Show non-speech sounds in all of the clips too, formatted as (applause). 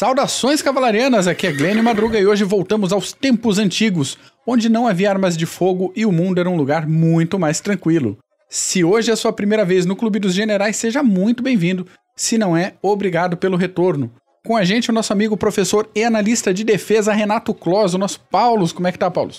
Saudações cavalarianas, aqui é Glenn Madruga e hoje voltamos aos tempos antigos, onde não havia armas de fogo e o mundo era um lugar muito mais tranquilo. Se hoje é a sua primeira vez no Clube dos Generais, seja muito bem-vindo. Se não é, obrigado pelo retorno. Com a gente o nosso amigo professor e analista de defesa Renato Clos, o nosso Paulo. Como é que tá, Paulo?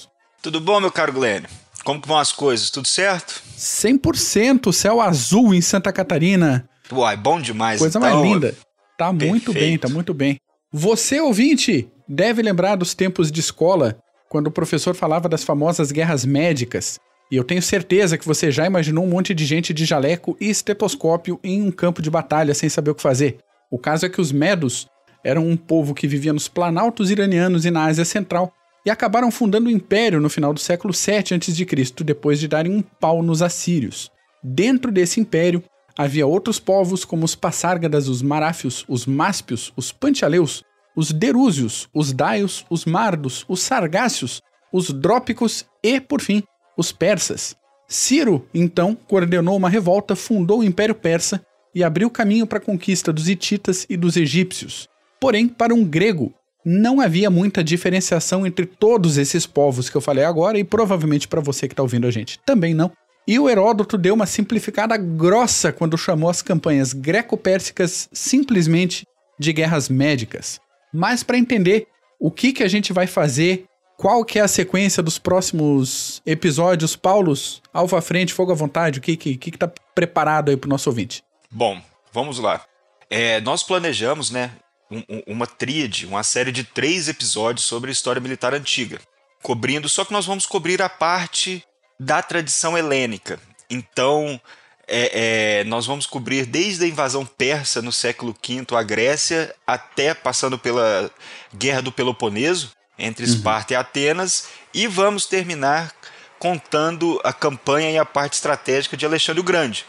Tudo bom, meu caro Glenn? Como que vão as coisas? Tudo certo? 100% céu azul em Santa Catarina. Uai, bom demais. Coisa então, mais linda. Tá Perfeito. muito bem, tá muito bem. Você, ouvinte, deve lembrar dos tempos de escola, quando o professor falava das famosas guerras médicas. E eu tenho certeza que você já imaginou um monte de gente de jaleco e estetoscópio em um campo de batalha sem saber o que fazer. O caso é que os Medos eram um povo que vivia nos planaltos iranianos e na Ásia Central e acabaram fundando o império no final do século 7 a.C., depois de darem um pau nos assírios. Dentro desse império, Havia outros povos como os Passárgadas, os Maráfios, os Máspios, os Pantialeus, os Derúzios, os Daios, os Mardos, os Sargácios, os Drópicos e, por fim, os Persas. Ciro, então, coordenou uma revolta, fundou o Império Persa e abriu caminho para a conquista dos hititas e dos egípcios. Porém, para um grego, não havia muita diferenciação entre todos esses povos que eu falei agora e provavelmente para você que está ouvindo a gente também não. E o Heródoto deu uma simplificada grossa quando chamou as campanhas greco-pérsicas simplesmente de guerras médicas. Mas para entender o que, que a gente vai fazer, qual que é a sequência dos próximos episódios, Paulos, alvo à frente, fogo à vontade, o que que, que, que tá preparado aí pro nosso ouvinte? Bom, vamos lá. É, nós planejamos, né, um, uma tríade, uma série de três episódios sobre a história militar antiga, cobrindo, só que nós vamos cobrir a parte da tradição helênica. Então, é, é, nós vamos cobrir desde a invasão persa no século V à Grécia, até passando pela Guerra do Peloponeso, entre uhum. Esparta uhum. e Atenas, e vamos terminar contando a campanha e a parte estratégica de Alexandre o Grande.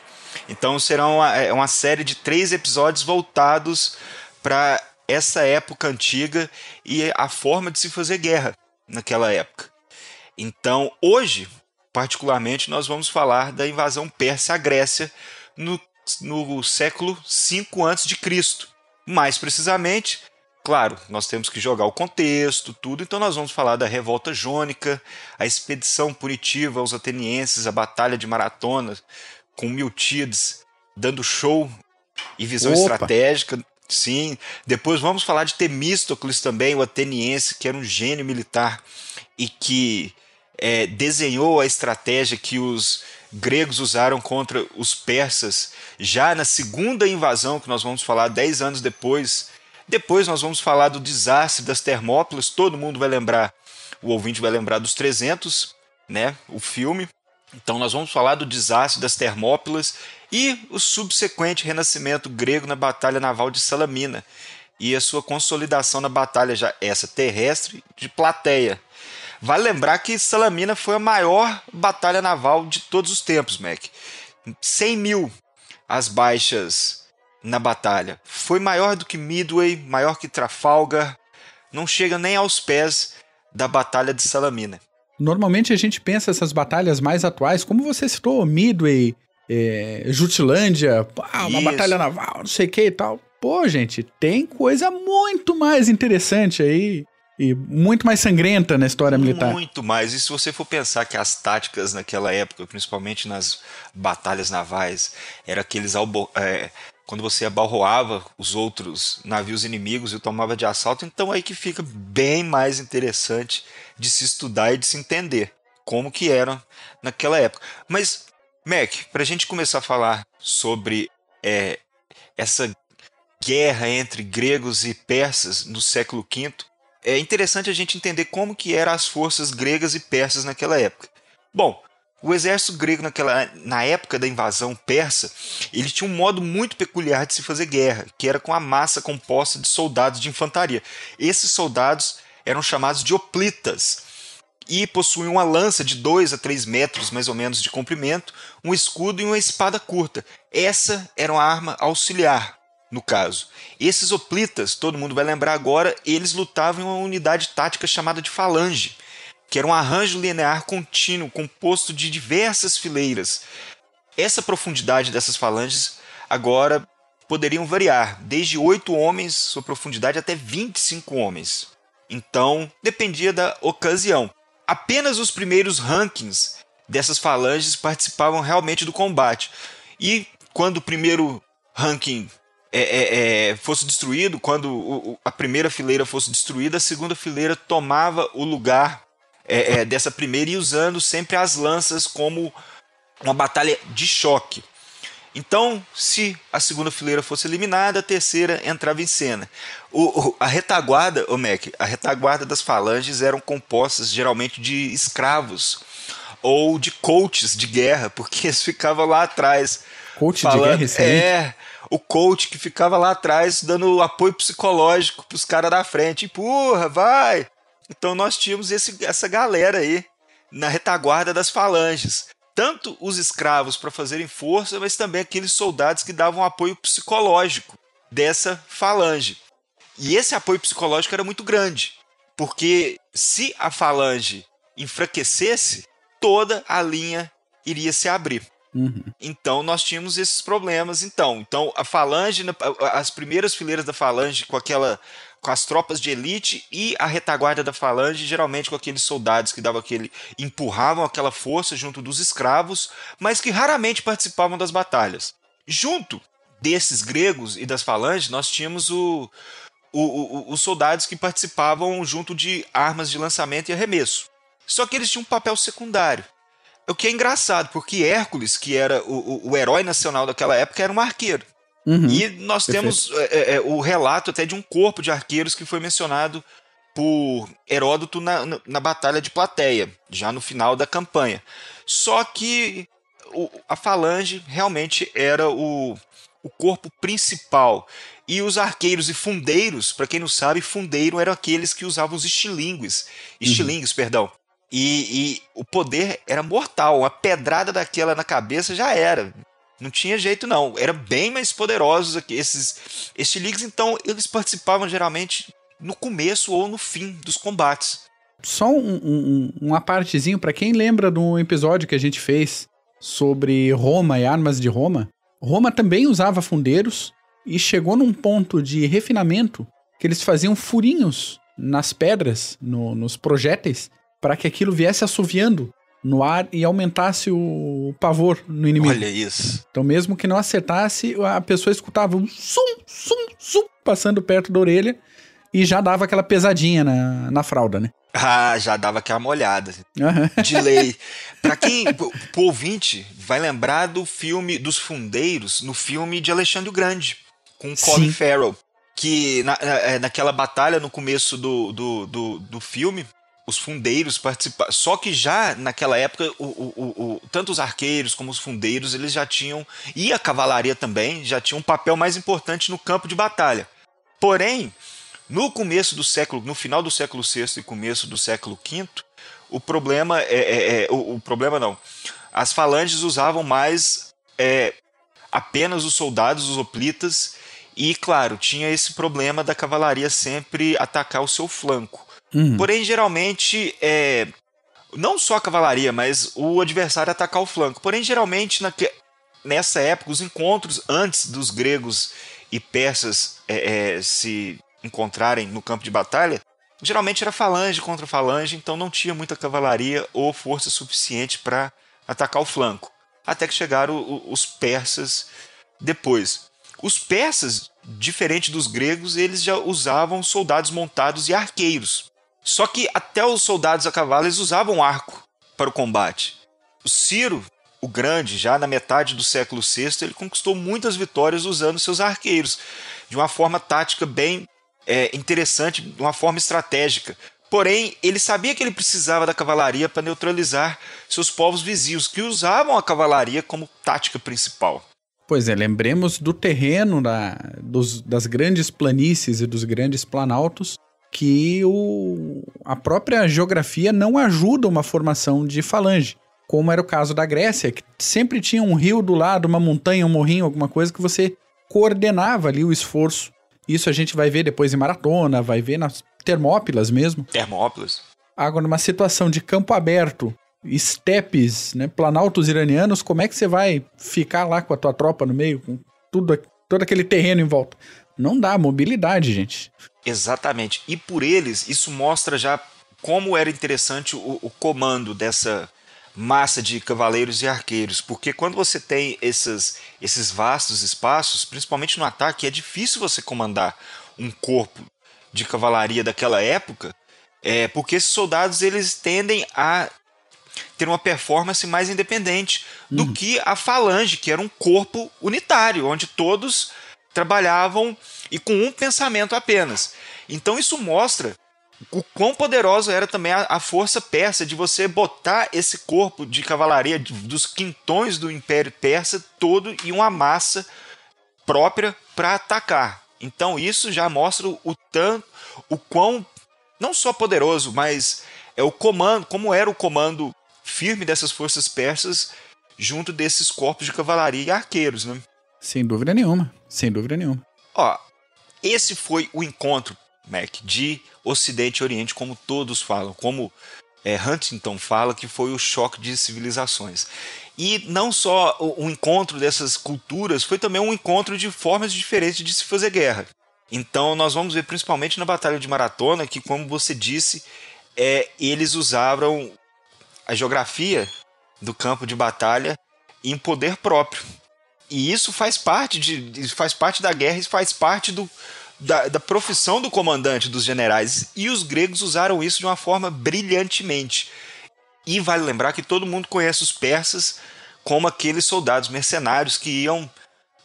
Então será uma, é, uma série de três episódios voltados para essa época antiga e a forma de se fazer guerra naquela época. Então, hoje, Particularmente, nós vamos falar da invasão persa à Grécia no, no século V a.C. Mais precisamente, claro, nós temos que jogar o contexto, tudo, então nós vamos falar da revolta jônica, a expedição punitiva aos atenienses, a batalha de Maratona, com Miltiades dando show e visão Opa. estratégica. Sim, depois vamos falar de Temístocles também, o ateniense, que era um gênio militar e que é, desenhou a estratégia que os gregos usaram contra os persas já na segunda invasão, que nós vamos falar dez anos depois. Depois nós vamos falar do desastre das Termópilas, todo mundo vai lembrar, o ouvinte vai lembrar dos 300, né, o filme. Então nós vamos falar do desastre das Termópilas e o subsequente renascimento grego na batalha naval de Salamina e a sua consolidação na batalha já essa terrestre de Plateia. Vale lembrar que Salamina foi a maior batalha naval de todos os tempos, Mac. 100 mil as baixas na batalha. Foi maior do que Midway, maior que Trafalgar. Não chega nem aos pés da Batalha de Salamina. Normalmente a gente pensa essas batalhas mais atuais, como você citou, Midway, é, Jutlândia, uma Isso. batalha naval, não sei o que e tal. Pô, gente, tem coisa muito mais interessante aí e muito mais sangrenta na história militar. Muito mais. E se você for pensar que as táticas naquela época, principalmente nas batalhas navais, era aqueles é, quando você abalroava os outros navios inimigos e tomava de assalto, então aí que fica bem mais interessante de se estudar e de se entender como que eram naquela época. Mas, Mac, para a gente começar a falar sobre é, essa guerra entre gregos e persas no século V, é interessante a gente entender como que eram as forças gregas e persas naquela época. Bom, o exército grego naquela, na época da invasão persa, ele tinha um modo muito peculiar de se fazer guerra, que era com a massa composta de soldados de infantaria. Esses soldados eram chamados de hoplitas e possuíam uma lança de 2 a 3 metros mais ou menos de comprimento, um escudo e uma espada curta. Essa era uma arma auxiliar no caso. Esses hoplitas, todo mundo vai lembrar agora, eles lutavam em uma unidade tática chamada de falange, que era um arranjo linear contínuo composto de diversas fileiras. Essa profundidade dessas falanges agora poderiam variar, desde 8 homens, sua profundidade, até 25 homens. Então, dependia da ocasião. Apenas os primeiros rankings dessas falanges participavam realmente do combate. E quando o primeiro ranking é, é, é, fosse destruído, quando o, a primeira fileira fosse destruída, a segunda fileira tomava o lugar é, é, dessa primeira e usando sempre as lanças como uma batalha de choque. Então, se a segunda fileira fosse eliminada, a terceira entrava em cena. O, o, a retaguarda, o Mac, a retaguarda das falanges eram compostas geralmente de escravos ou de coaches de guerra, porque eles ficavam lá atrás. Coach falando, de guerra, excelente. É, o coach que ficava lá atrás dando apoio psicológico para os caras da frente. Empurra, vai! Então nós tínhamos esse, essa galera aí na retaguarda das falanges tanto os escravos para fazerem força, mas também aqueles soldados que davam apoio psicológico dessa falange. E esse apoio psicológico era muito grande, porque se a falange enfraquecesse, toda a linha iria se abrir. Uhum. Então nós tínhamos esses problemas. Então, então a falange, as primeiras fileiras da falange com aquela com as tropas de elite e a retaguarda da falange, geralmente com aqueles soldados que davam aquele empurravam aquela força junto dos escravos, mas que raramente participavam das batalhas. Junto desses gregos e das falanges, nós tínhamos o, o, o, os soldados que participavam junto de armas de lançamento e arremesso. Só que eles tinham um papel secundário. O que é engraçado, porque Hércules, que era o, o herói nacional daquela época, era um arqueiro. Uhum, e nós perfeito. temos é, é, é, o relato até de um corpo de arqueiros que foi mencionado por Heródoto na, na, na Batalha de Plateia, já no final da campanha. Só que o, a falange realmente era o, o corpo principal. E os arqueiros e fundeiros, para quem não sabe, fundeiro eram aqueles que usavam os estilingues. Estilingues, uhum. perdão. E, e, o poder era mortal. Uma pedrada daquela na cabeça já era. Não tinha jeito, não. Era bem mais poderosos aqui, esses estilingues. Então, eles participavam geralmente no começo ou no fim dos combates. Só um, um, uma partezinho, para quem lembra do episódio que a gente fez sobre Roma e armas de Roma, Roma também usava fundeiros e chegou num ponto de refinamento que eles faziam furinhos nas pedras, no, nos projéteis, para que aquilo viesse assoviando no ar e aumentasse o pavor no inimigo. Olha isso. Então, mesmo que não acertasse, a pessoa escutava um zum, zum, zum passando perto da orelha e já dava aquela pesadinha na, na fralda, né? Ah, já dava aquela molhada. Uhum. De lei. Pra quem, pro ouvinte, vai lembrar do filme dos fundeiros, no filme de Alexandre o Grande, com Colin Farrell. Que na, é, naquela batalha no começo do, do, do, do filme, os fundeiros participaram. Só que já naquela época, o, o, o, tanto os arqueiros como os fundeiros, eles já tinham, e a cavalaria também, já tinham um papel mais importante no campo de batalha. Porém, no começo do século, no final do século VI e começo do século V, o problema é, é, é o, o, problema não. As falanges usavam mais é, apenas os soldados, os hoplitas, e claro, tinha esse problema da cavalaria sempre atacar o seu flanco. Uhum. Porém, geralmente, é, não só a cavalaria, mas o adversário atacar o flanco. Porém, geralmente, na, nessa época, os encontros antes dos gregos e persas é, é, se encontrarem no campo de batalha, geralmente era falange contra falange, então não tinha muita cavalaria ou força suficiente para atacar o flanco. Até que chegaram os persas depois. Os persas, diferente dos gregos, eles já usavam soldados montados e arqueiros. Só que até os soldados a cavalo eles usavam arco para o combate. O Ciro, o Grande, já na metade do século VI, ele conquistou muitas vitórias usando seus arqueiros, de uma forma tática bem é, interessante, de uma forma estratégica. Porém, ele sabia que ele precisava da cavalaria para neutralizar seus povos vizinhos, que usavam a cavalaria como tática principal. Pois é, lembremos do terreno da, dos, das grandes planícies e dos grandes planaltos, que o, a própria geografia não ajuda uma formação de falange, como era o caso da Grécia, que sempre tinha um rio do lado, uma montanha, um morrinho, alguma coisa que você coordenava ali o esforço. Isso a gente vai ver depois em maratona, vai ver nas Termópilas mesmo. Termópilas. Agora, numa situação de campo aberto, estepes, né, planaltos iranianos, como é que você vai ficar lá com a tua tropa no meio, com tudo todo aquele terreno em volta. Não dá mobilidade, gente. Exatamente. E por eles, isso mostra já como era interessante o, o comando dessa massa de cavaleiros e arqueiros, porque quando você tem esses, esses vastos espaços, principalmente no ataque, é difícil você comandar um corpo de cavalaria daquela época, é, porque esses soldados eles tendem a ter uma performance mais independente do uhum. que a falange, que era um corpo unitário, onde todos trabalhavam e com um pensamento apenas. Então isso mostra o quão poderosa era também a, a, força persa de você botar esse corpo de cavalaria de, dos quintões do Império Persa todo em uma massa própria para atacar. Então isso já mostra o tanto, o quão não só poderoso, mas é o comando, como era o comando firme dessas forças persas junto desses corpos de cavalaria e arqueiros, né? Sem dúvida nenhuma, sem dúvida nenhuma. Ó, esse foi o encontro, Mac, de Ocidente e Oriente, como todos falam, como é, Huntington fala que foi o choque de civilizações. E não só o, o, encontro dessas culturas, foi também um encontro de formas diferentes de se fazer guerra. Então nós vamos ver principalmente na Batalha de Maratona que, como você disse, é, eles usavam a geografia do campo de batalha em poder próprio. E isso faz parte, de, faz parte da guerra e faz parte do, da, da profissão do comandante, dos generais. E os gregos usaram isso de uma forma brilhantemente. E vale lembrar que todo mundo conhece os persas como aqueles soldados mercenários que iam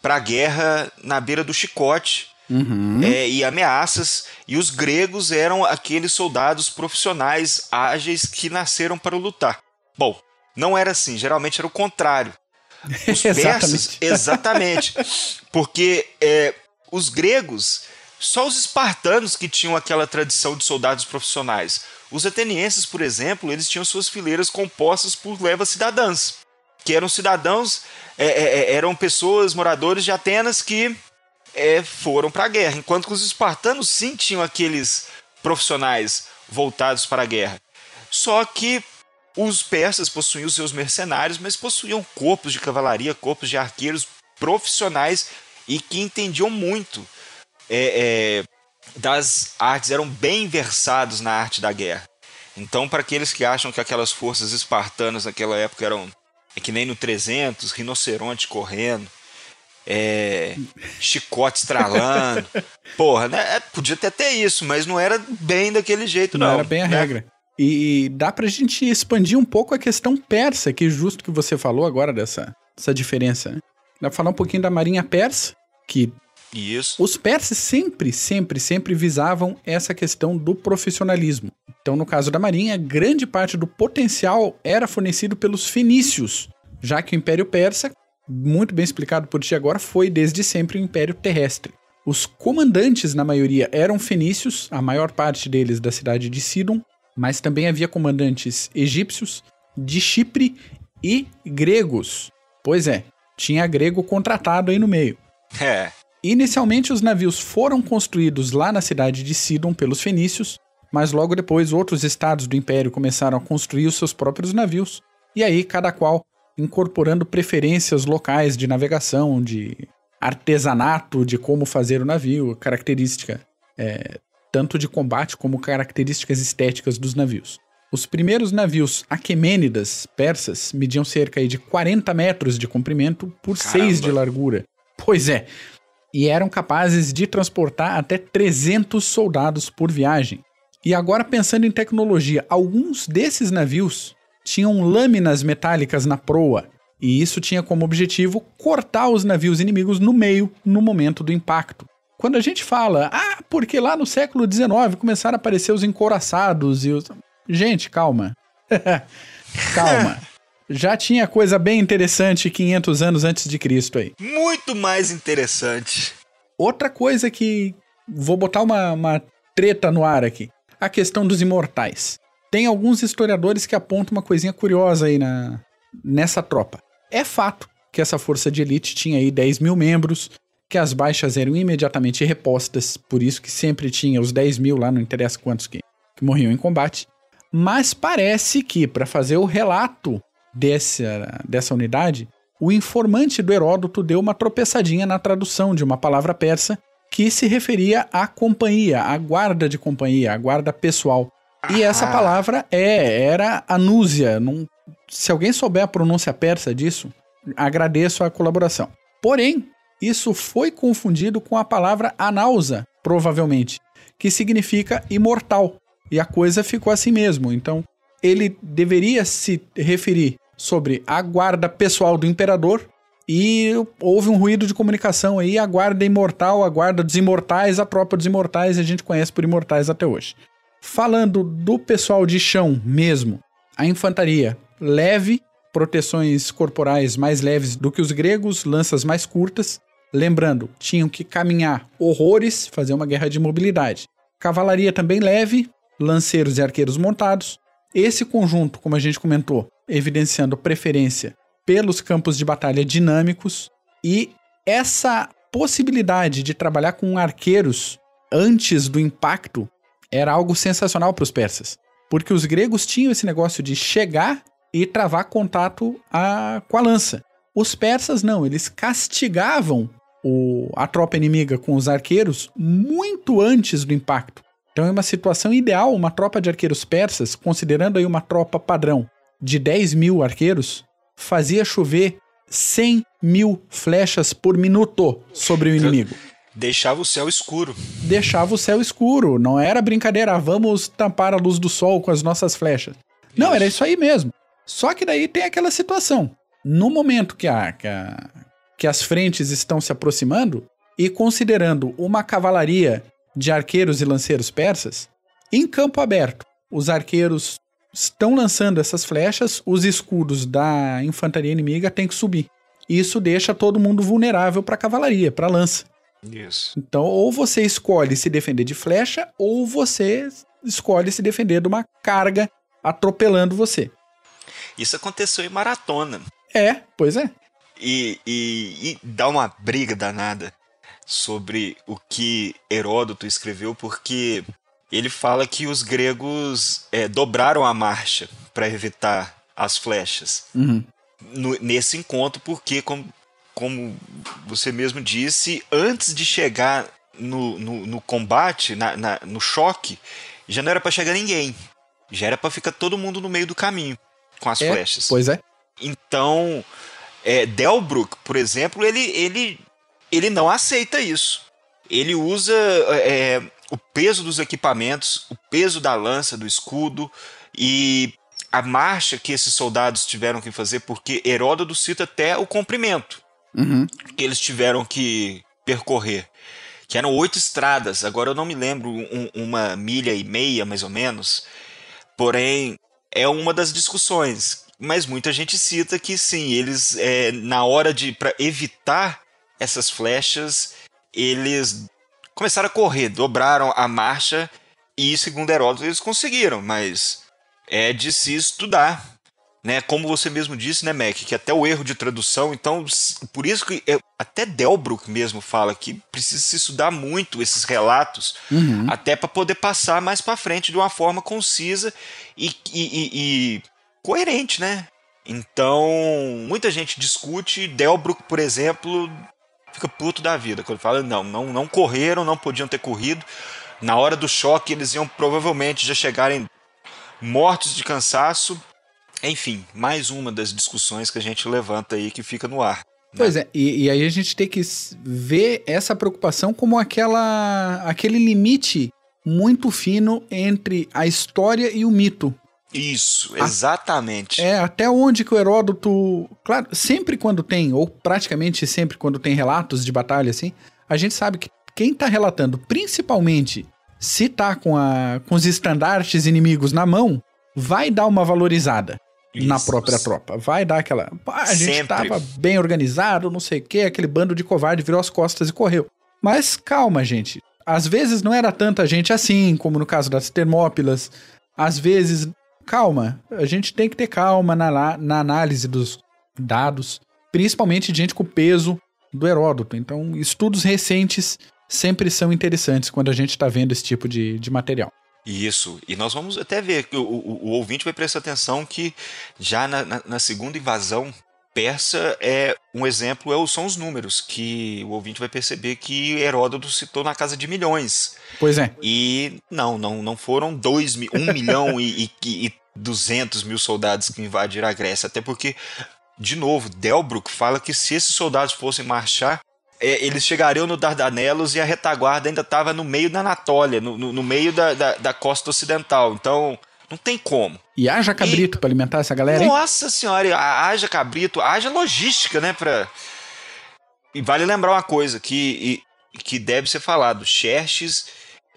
para a guerra na beira do chicote uhum. é, e ameaças. E os gregos eram aqueles soldados profissionais ágeis que nasceram para lutar. Bom, não era assim, geralmente era o contrário. Os (laughs) persas, exatamente. Porque é, os gregos, só os espartanos que tinham aquela tradição de soldados profissionais. Os atenienses, por exemplo, eles tinham suas fileiras compostas por levas cidadãs, que eram cidadãos, é, é, é eram pessoas, moradores de Atenas que é, foram para a guerra. Enquanto que os espartanos sim tinham aqueles profissionais voltados para a guerra. Só que os persas possuíam seus mercenários, mas possuíam corpos de cavalaria, corpos de arqueiros profissionais e que entendiam muito é, é, das artes, eram bem versados na arte da guerra. Então, para aqueles que acham que aquelas forças espartanas naquela época eram é que nem no 300, rinoceronte correndo, é, chicote estralando. (laughs) Porra, né? É, podia até ter isso, mas não era bem daquele jeito, não. Não era bem a né? regra. E, dá pra gente expandir um pouco a questão persa, que justo que você falou agora dessa, dessa diferença. Né? Dá pra falar um pouquinho da marinha persa, que isso. Os persas sempre, sempre, sempre visavam essa questão do profissionalismo. Então, no caso da Marinha, grande parte do potencial era fornecido pelos fenícios, já que o Império Persa muito bem explicado por ti agora, foi desde sempre o Império Terrestre. Os comandantes, na maioria, eram fenícios, a maior parte deles da cidade de Sidon, mas também havia comandantes egípcios, de Chipre e gregos. Pois é, tinha grego contratado aí no meio. É. Inicialmente, os navios foram construídos lá na cidade de Sidon pelos fenícios, mas logo depois outros estados do império começaram a construir os seus próprios navios, e aí cada qual incorporando preferências locais de navegação, de artesanato, de como fazer o navio, característica é, tanto de combate como características estéticas dos navios. Os primeiros navios aquemênidas persas mediam cerca de 40 metros de comprimento por Caramba. 6 de largura. Pois é, e eram capazes de transportar até 300 soldados por viagem. E agora pensando em tecnologia, alguns desses navios tinham lâminas metálicas na proa, e isso tinha como objetivo cortar os navios inimigos no meio no momento do impacto. Quando a gente fala, ah, porque lá no século XIX começaram a aparecer os encoraçados e os. Gente, calma. (laughs) calma. Já tinha coisa bem interessante 500 anos antes de Cristo aí. Muito mais interessante. Outra coisa que. Vou botar uma, uma treta no ar aqui. A questão dos imortais. Tem alguns historiadores que apontam uma coisinha curiosa aí na, nessa tropa. É fato que essa força de elite tinha aí 10 mil membros, que as baixas eram imediatamente repostas, por isso que sempre tinha os 10 mil lá, não interessa quantos que, que morriam em combate. Mas parece que, para fazer o relato dessa, dessa unidade, o informante do Heródoto deu uma tropeçadinha na tradução de uma palavra persa que se referia à companhia, à guarda de companhia, à guarda pessoal. E essa palavra é, era anúzia. Não, se alguém souber a pronúncia persa disso, agradeço a colaboração. Porém, isso foi confundido com a palavra anausa, provavelmente, que significa imortal. E a coisa ficou assim mesmo. Então, ele deveria se referir sobre a guarda pessoal do imperador e houve um ruído de comunicação aí, a guarda imortal, a guarda dos imortais, a própria dos imortais, a gente conhece por imortais até hoje. Falando do pessoal de chão mesmo, a infantaria leve, proteções corporais mais leves do que os gregos, lanças mais curtas. Lembrando, tinham que caminhar horrores, fazer uma guerra de mobilidade. Cavalaria também leve, lanceiros e arqueiros montados. Esse conjunto, como a gente comentou, evidenciando preferência pelos campos de batalha dinâmicos e essa possibilidade de trabalhar com arqueiros antes do impacto era algo sensacional para os persas, porque os gregos tinham esse negócio de chegar e travar contato a, com a lança. Os persas não, eles castigavam o, a tropa inimiga com os arqueiros muito antes do impacto. Então é uma situação ideal, uma tropa de arqueiros persas, considerando aí uma tropa padrão de 10 mil arqueiros, fazia chover 100 mil flechas por minuto sobre o inimigo. Deixava o céu escuro. Deixava o céu escuro. Não era brincadeira, ah, vamos tampar a luz do sol com as nossas flechas. Não, era isso aí mesmo. Só que daí tem aquela situação. No momento que, a, que, a, que as frentes estão se aproximando, e considerando uma cavalaria de arqueiros e lanceiros persas, em campo aberto, os arqueiros estão lançando essas flechas, os escudos da infantaria inimiga têm que subir. Isso deixa todo mundo vulnerável para a cavalaria, para a lança. Isso. Então, ou você escolhe se defender de flecha, ou você escolhe se defender de uma carga atropelando você. Isso aconteceu em maratona. É, pois é. E, e, e dá uma briga danada sobre o que Heródoto escreveu, porque ele fala que os gregos é, dobraram a marcha para evitar as flechas. Uhum. No, nesse encontro, porque, como, como você mesmo disse, antes de chegar no, no, no combate, na, na, no choque, já não era para chegar ninguém. Já era para ficar todo mundo no meio do caminho com as é, flechas. Pois é. Então, é, Delbruck, por exemplo, ele, ele, ele não aceita isso. Ele usa é, o peso dos equipamentos, o peso da lança, do escudo e a marcha que esses soldados tiveram que fazer, porque Heródoto cita até o comprimento uhum. que eles tiveram que percorrer, que eram oito estradas. Agora eu não me lembro um, uma milha e meia mais ou menos, porém é uma das discussões. Mas muita gente cita que sim, eles é, na hora de para evitar essas flechas, eles começaram a correr, dobraram a marcha e, segundo Heródoto, eles conseguiram, mas é de se estudar. Né? Como você mesmo disse, né, Mac, que até o erro de tradução, então, por isso que é, até Delbruck mesmo fala que precisa se estudar muito esses relatos, uhum. até para poder passar mais para frente de uma forma concisa e, e, e, e coerente, né? Então, muita gente discute. Delbruck, por exemplo, fica puto da vida. Quando fala, não, não, não correram, não podiam ter corrido. Na hora do choque, eles iam provavelmente já chegarem mortos de cansaço. Enfim, mais uma das discussões que a gente levanta aí que fica no ar. Né? Pois é, e, e, aí a gente tem que ver essa preocupação como aquela, aquele limite muito fino entre a história e o mito. Isso, exatamente. É, até onde que o Heródoto. Claro, sempre quando tem, ou praticamente sempre quando tem relatos de batalha assim, a gente sabe que quem tá relatando, principalmente se tá com, a, com os estandartes inimigos na mão, vai dar uma valorizada Isso. na própria tropa. Vai dar aquela. a gente sempre. tava bem organizado, não sei o quê, aquele bando de covarde virou as costas e correu. Mas calma, gente. Às vezes não era tanta gente assim, como no caso das Termópilas. Às vezes calma. A gente tem que ter calma na, na análise dos dados, principalmente gente com peso do Heródoto. Então, estudos recentes sempre são interessantes quando a gente está vendo esse tipo de, de material. Isso, e nós vamos até ver, o, o, o ouvinte vai prestar atenção que já na, na, na segunda invasão persa é um exemplo é, são os números, que o ouvinte vai perceber que Heródoto citou na casa de milhões. Pois é. E não, não, não foram dois, um milhão e, e, e 200 mil soldados que invadiram a Grécia, até porque, de novo, Delbruck fala que se esses soldados fossem marchar, é, eles chegariam no Dardanelos e a retaguarda ainda estava no meio da Anatólia, no, no, no meio da, da, da, costa ocidental. Então, não tem como. E haja cabrito para alimentar essa galera, hein? Nossa senhora, haja cabrito, haja logística, né? Pra... E vale lembrar uma coisa que, que deve ser falado: Xerxes,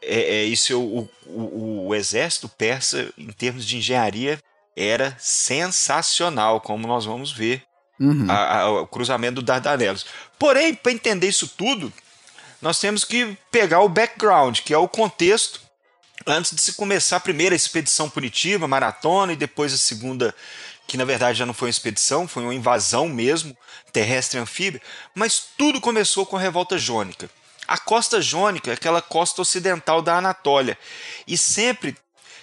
é, é, isso, o, o, o exército persa, em termos de engenharia, era sensacional, como nós vamos ver uhum. a, a, o cruzamento do Dardanelos. Porém, para entender isso tudo, nós temos que pegar o background, que é o contexto antes de se começar a primeira expedição punitiva, maratona, e depois a segunda, que na verdade já não foi uma expedição, foi uma invasão mesmo, terrestre e anfíbia, mas tudo começou com a revolta jônica. A costa jônica é aquela costa ocidental da Anatólia e sempre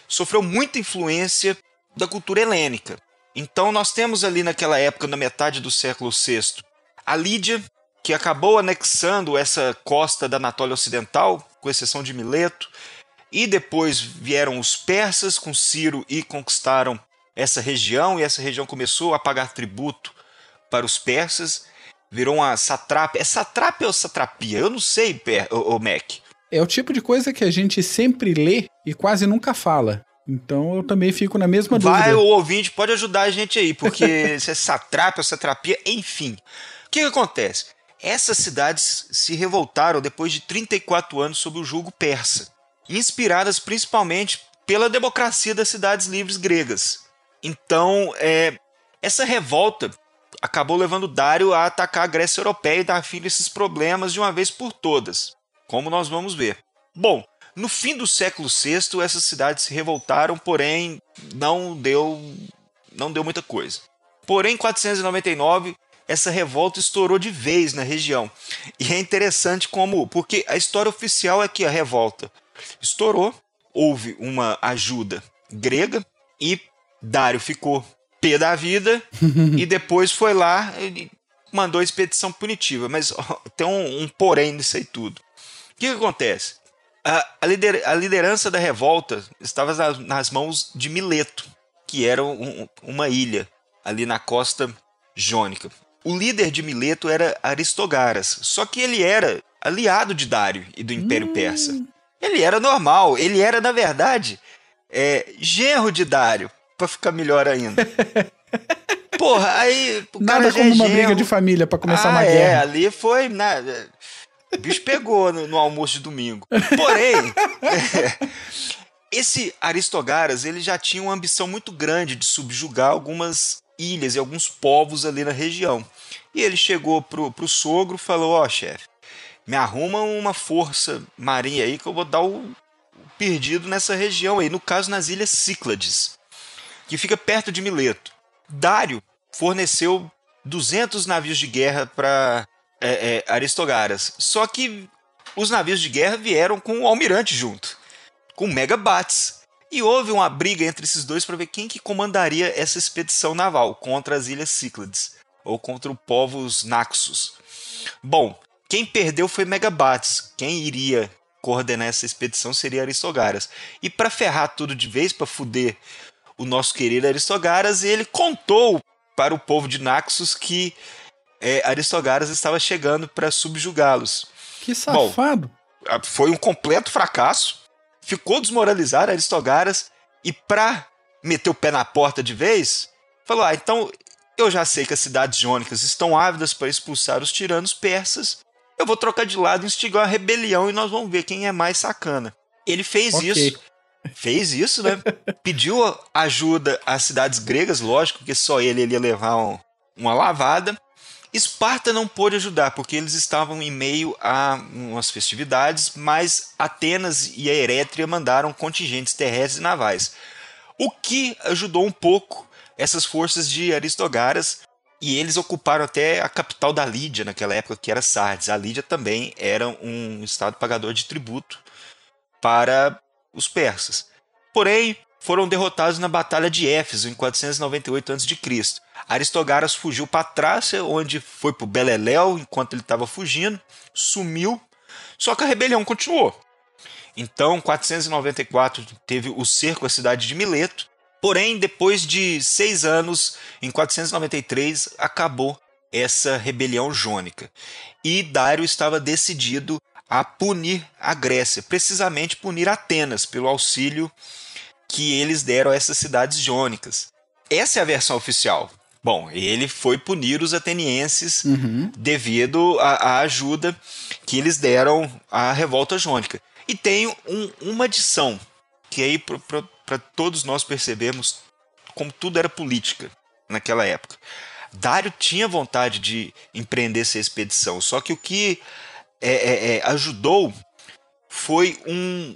sofreu muita influência da cultura helênica. Então nós temos ali naquela época, na metade do século VI, a Lídia, que acabou anexando essa costa da Anatólia Ocidental, com exceção de Mileto, e depois vieram os persas com Ciro e conquistaram essa região, e essa região começou a pagar tributo para os persas, virou uma satrápia. É satrápia ou satrapia? Eu não sei, o, o Mac. É o tipo de coisa que a gente sempre lê e quase nunca fala. Então eu também fico na mesma dúvida. Vai, o ouvinte pode ajudar a gente aí, porque (laughs) se é satrapia ou satrapia, enfim. O que, que acontece? Essas cidades se revoltaram depois de 34 anos sob o julgo persa, inspiradas principalmente pela democracia das cidades livres gregas. Então, é, essa revolta acabou levando Dário a atacar a Grécia Europeia e dar fim a esses problemas de uma vez por todas, como nós vamos ver. Bom, no fim do século VI, essas cidades se revoltaram, porém não deu, não deu muita coisa. Porém, em 499, essa revolta estourou de vez na região. E é interessante como, porque a história oficial é que a revolta estourou, houve uma ajuda grega e Dário ficou pé da vida (laughs) e depois foi lá e mandou a expedição punitiva. Mas tem um, um porém nisso aí tudo. O que, que acontece? A, a, lider, a liderança da revolta estava nas, nas mãos de Mileto, que era um, uma ilha ali na costa jônica. O líder de Mileto era Aristogaras, só que ele era aliado de Dário e do Império hum. Persa. Ele era normal, ele era, na verdade, é, genro de Dário, para ficar melhor ainda. (laughs) Porra, aí. O Nada como é uma briga de família para começar ah, uma é, guerra. É, ali foi. Né, o bicho pegou no, no almoço de domingo. Porém, (laughs) esse Aristogaras ele já tinha uma ambição muito grande de subjugar algumas ilhas e alguns povos ali na região. E ele chegou pro, pro sogro e falou: Ó, oh, chefe, me arruma uma força marinha aí que eu vou dar o perdido nessa região aí, no caso nas ilhas Cíclades, que fica perto de Mileto. Dário forneceu 200 navios de guerra para é, é, Aristogaras. Só que os navios de guerra vieram com o almirante junto, com Megabates. E houve uma briga entre esses dois para ver quem que comandaria essa expedição naval contra as Ilhas Cíclades, ou contra o povos Naxos. Bom, quem perdeu foi Megabates. Quem iria coordenar essa expedição seria Aristogaras. E para ferrar tudo de vez, para fuder o nosso querido Aristogaras, ele contou para o povo de Naxos que é, Aristogaras estava chegando para subjugá-los. Que safado! Bom, foi um completo fracasso. Ficou desmoralizado Aristogaras e para meter o pé na porta de vez, falou: "Ah, então eu já sei que as cidades jônicas estão ávidas para expulsar os tiranos persas. Eu vou trocar de lado, instigar a rebelião e nós vamos ver quem é mais sacana." Ele fez okay. isso. Fez isso, né? (laughs) Pediu ajuda às cidades gregas, lógico, que só ele, ele ia levar um, uma lavada. Esparta não pôde ajudar, porque eles estavam em meio a umas festividades, mas Atenas e a Erétria mandaram contingentes terrestres e navais. O que ajudou um pouco essas forças de Aristogaras, e eles ocuparam até a capital da Lídia naquela época, que era Sardes. A Lídia também era um estado pagador de tributo para os persas. Porém, foram derrotados na Batalha de Éfeso em 498 a.C. Aristogaras fugiu para Trácia, onde foi para Beleléu enquanto ele estava fugindo, sumiu, só que a rebelião continuou. Então, 494 teve o cerco à cidade de Mileto, porém, depois de seis anos, em 493, acabou essa rebelião jônica. E Dário estava decidido a punir a Grécia, precisamente punir Atenas, pelo auxílio que eles deram a essas cidades jônicas. Essa é a versão oficial. Bom, ele foi punir os atenienses uhum. devido à ajuda que eles deram à revolta jônica. E tem um, uma adição, que aí para todos nós percebemos como tudo era política naquela época. Dário tinha vontade de empreender essa expedição, só que o que é, é, é, ajudou foi um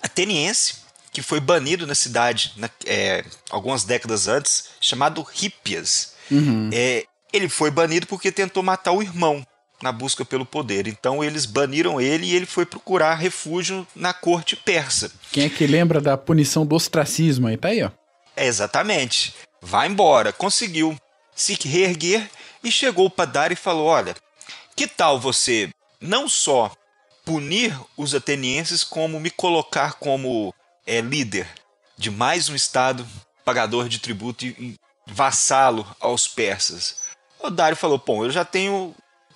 ateniense que foi banido na cidade na, é, algumas décadas antes, chamado Hippias. Uhum. É, ele foi banido porque tentou matar o irmão na busca pelo poder. Então eles baniram ele e ele foi procurar refúgio na corte persa. Quem é que lembra da punição do ostracismo aí? Tá aí, ó. É, exatamente. Vai embora. Conseguiu se reerguer e chegou para Dar e falou: Olha, que tal você não só punir os atenienses, como me colocar como é, líder de mais um estado pagador de tributo e, e vassalo aos persas. O Dário falou: Bom, eu já tenho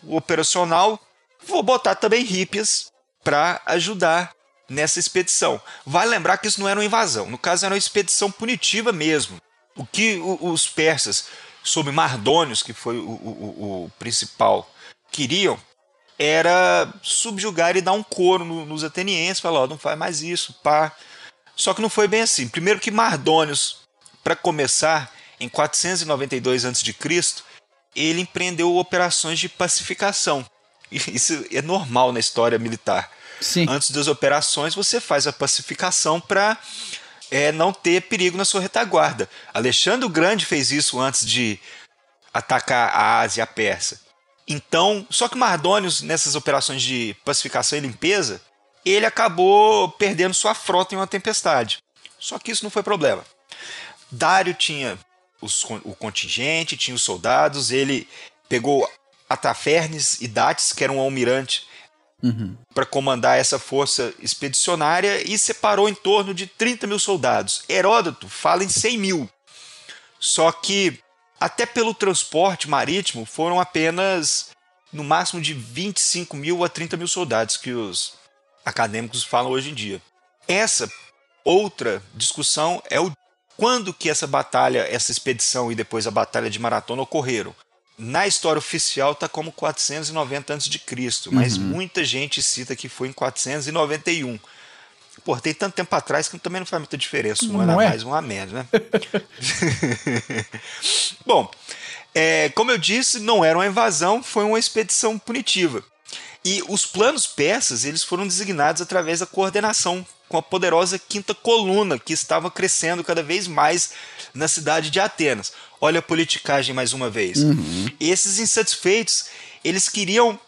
operacional, vou botar também Hípias para ajudar nessa expedição. Vale lembrar que isso não era uma invasão, no caso era uma expedição punitiva mesmo. O que os persas, sob Mardônios, que foi o, o, o principal, queriam era subjugar e dar um coro nos atenienses, falar, ó, não faz mais isso, pá. Só que não foi bem assim. Primeiro que Mardônios, para começar, em 492 a.C., ele empreendeu operações de pacificação. Isso é normal na história militar. Sim. Antes das operações, você faz a pacificação para é, não ter perigo na sua retaguarda. Alexandre o Grande fez isso antes de atacar a Ásia e a Pérsia. Então, só que Mardônios, nessas operações de pacificação e limpeza, ele acabou perdendo sua frota em uma tempestade. Só que isso não foi problema. Dário tinha os, o contingente, tinha os soldados, ele pegou Atafernes e Dates, que era um almirante, uhum. para comandar essa força expedicionária e separou em torno de 30 mil soldados. Heródoto fala em 100 mil. Só que, até pelo transporte marítimo, foram apenas no máximo de 25 mil a 30 mil soldados que os acadêmicos falam hoje em dia. Essa outra discussão é o quando que essa batalha, essa expedição e depois a batalha de Maratona ocorreram. Na história oficial está como 490 a.C., mas uhum. muita gente cita que foi em 491. Pô, tem tanto tempo atrás que também não faz muita diferença. Um ano é? a mais, um a menos, né? (laughs) Bom, é, como eu disse, não era uma invasão, foi uma expedição punitiva. E os planos persas eles foram designados através da coordenação com a poderosa quinta coluna que estava crescendo cada vez mais na cidade de Atenas. Olha a politicagem mais uma vez. Uhum. Esses insatisfeitos eles queriam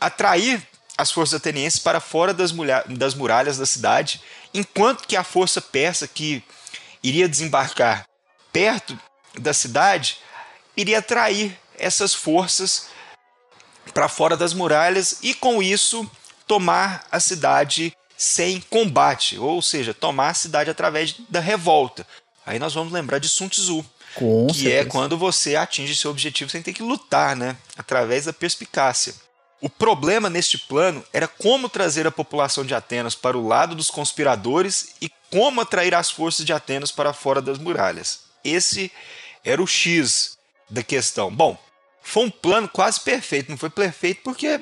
atrair as forças atenienses para fora das, das muralhas da cidade, enquanto que a força persa que iria desembarcar perto da cidade iria atrair essas forças para fora das muralhas e, com isso, tomar a cidade sem combate, ou seja, tomar a cidade através da revolta. Aí nós vamos lembrar de Sun Tzu, Com que é certeza. é quando você atinge seu objetivo sem ter que lutar, né? Através da perspicácia. O problema neste plano era como trazer a população de Atenas para o lado dos conspiradores e como atrair as forças de Atenas para fora das muralhas. Esse era o X da questão. Bom, foi um plano quase perfeito. Não foi perfeito porque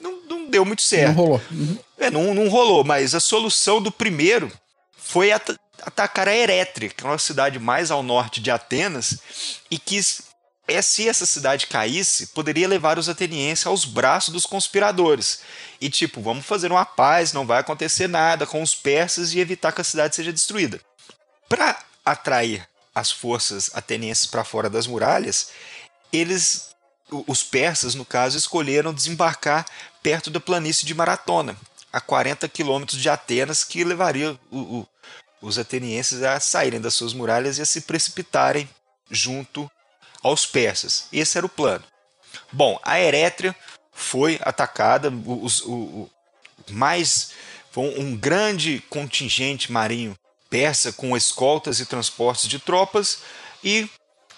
não, não deu muito certo. Não rolou. Uhum. É, não, não rolou, mas a solução do primeiro foi at atacar a Erétria, que é uma cidade mais ao norte de Atenas, e que é, se essa cidade caísse, poderia levar os atenienses aos braços dos conspiradores. E tipo, vamos fazer uma paz, não vai acontecer nada com os persas e evitar que a cidade seja destruída. Para atrair as forças atenienses para fora das muralhas, eles, os persas, no caso, escolheram desembarcar perto da planície de Maratona, a 40 quilômetros de Atenas, que levaria o, o, os atenienses a saírem das suas muralhas e a se precipitarem junto aos persas. Esse era o plano. Bom, a Erétria foi atacada, os, o, mais foi um grande contingente marinho persa com escoltas e transportes de tropas e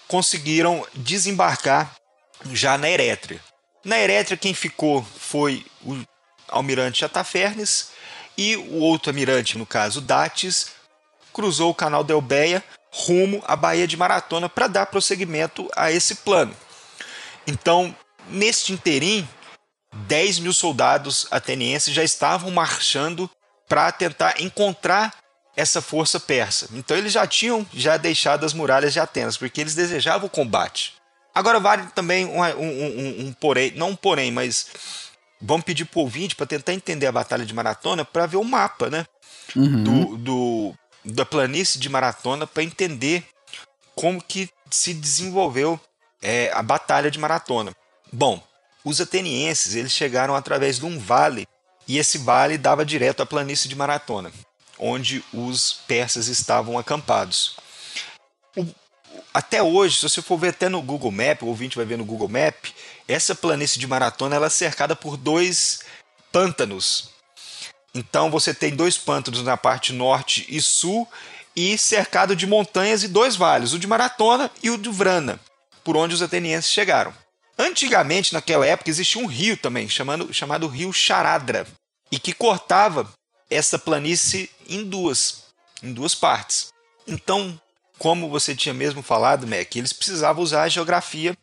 conseguiram desembarcar já na Erétria. Na Erétria quem ficou foi o almirante Atafernes e o outro almirante, no caso Dates, cruzou o canal da Elbeia rumo à Baía de Maratona para dar prosseguimento a esse plano. Então, neste interim, 10 mil soldados atenienses já estavam marchando para tentar encontrar essa força persa. Então eles já tinham já deixado as muralhas de Atenas, porque eles desejavam o combate. Agora vale também um, um, um, um porém, não um porém, mas vamos pedir para o ouvinte para tentar entender a Batalha de Maratona para ver o mapa, né? Uhum. Do, do, da planície de Maratona para entender como que se desenvolveu é, a Batalha de Maratona. Bom, os atenienses eles chegaram através de um vale e esse vale dava direto à planície de Maratona, onde os persas estavam acampados. O, até hoje, se você for ver até no Google Map, o ouvinte vai ver no Google Map, essa planície de Maratona ela é cercada por dois pântanos. Então você tem dois pântanos na parte norte e sul e cercado de montanhas e dois vales, o de Maratona e o de Vrana, por onde os atenienses chegaram. Antigamente, naquela época, existia um rio também, chamado, chamado Rio Charadra, e que cortava essa planície em duas, em duas partes. Então, como você tinha mesmo falado, Mac, eles precisavam usar a geografia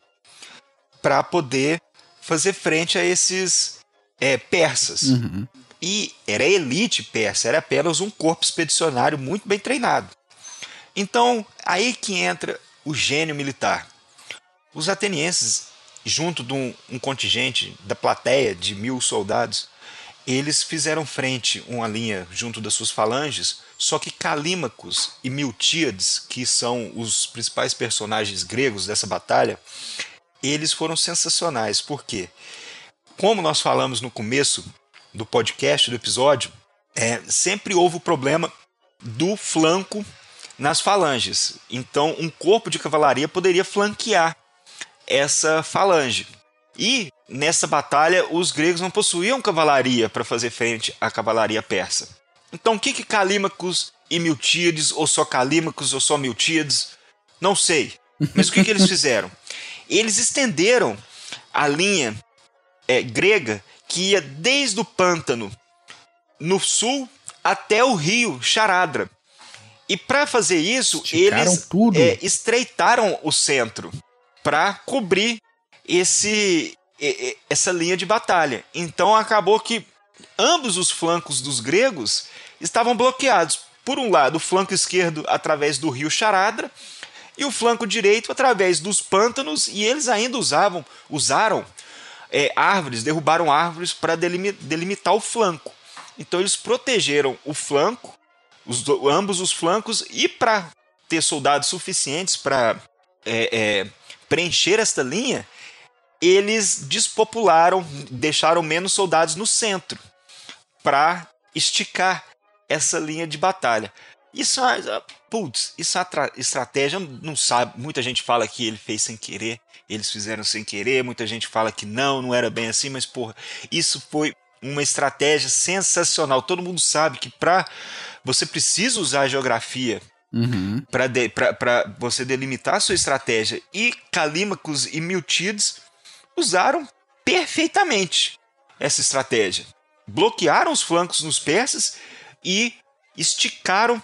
para poder fazer frente a esses é, persas. Uhum. E era elite persa, era apenas um corpo expedicionário muito bem treinado. Então, aí que entra o gênio militar. Os atenienses junto de um, um contingente da plateia de mil soldados, eles fizeram frente uma linha junto das suas falanges, só que Calímacos e Miltíades, que são os principais personagens gregos dessa batalha, eles foram sensacionais. Por quê? Como nós falamos no começo do podcast, do episódio, é, sempre houve o problema do flanco nas falanges. Então, um corpo de cavalaria poderia flanquear essa falange. E nessa batalha os gregos não possuíam cavalaria para fazer frente à cavalaria persa. Então o que que Calímacos e Miltíades, ou só Calímacos ou só Miltíades, não sei. Mas o que, que eles (laughs) fizeram? Eles estenderam a linha é, grega que ia desde o pântano no sul até o rio Charadra. E para fazer isso, Esticaram eles é, estreitaram o centro para cobrir esse essa linha de batalha. Então acabou que ambos os flancos dos gregos estavam bloqueados. Por um lado, o flanco esquerdo através do rio Charadra e o flanco direito através dos pântanos, e eles ainda usavam, usaram é, árvores, derrubaram árvores para delimitar o flanco. Então eles protegeram o flanco, os, ambos os flancos, e para ter soldados suficientes para é, é, preencher esta linha, eles despopularam, deixaram menos soldados no centro para esticar essa linha de batalha. Isso, é, putz, isso é estratégia, não sabe. Muita gente fala que ele fez sem querer, eles fizeram sem querer. Muita gente fala que não, não era bem assim, mas porra, isso foi uma estratégia sensacional. Todo mundo sabe que para você precisa usar a geografia uhum. para você delimitar a sua estratégia. E Calímacos e Miltides usaram perfeitamente essa estratégia. Bloquearam os flancos nos persas e esticaram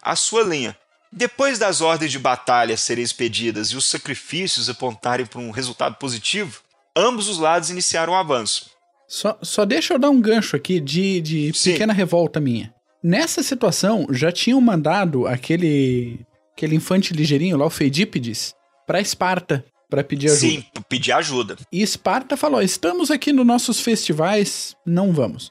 a sua linha. Depois das ordens de batalha serem expedidas e os sacrifícios apontarem para um resultado positivo, ambos os lados iniciaram o avanço. Só, só deixa eu dar um gancho aqui de, de pequena revolta minha. Nessa situação, já tinham mandado aquele aquele infante ligeirinho lá, o Feidípides, para Esparta para pedir ajuda. Sim, pedir ajuda. E Esparta falou: "Estamos aqui nos nossos festivais, não vamos".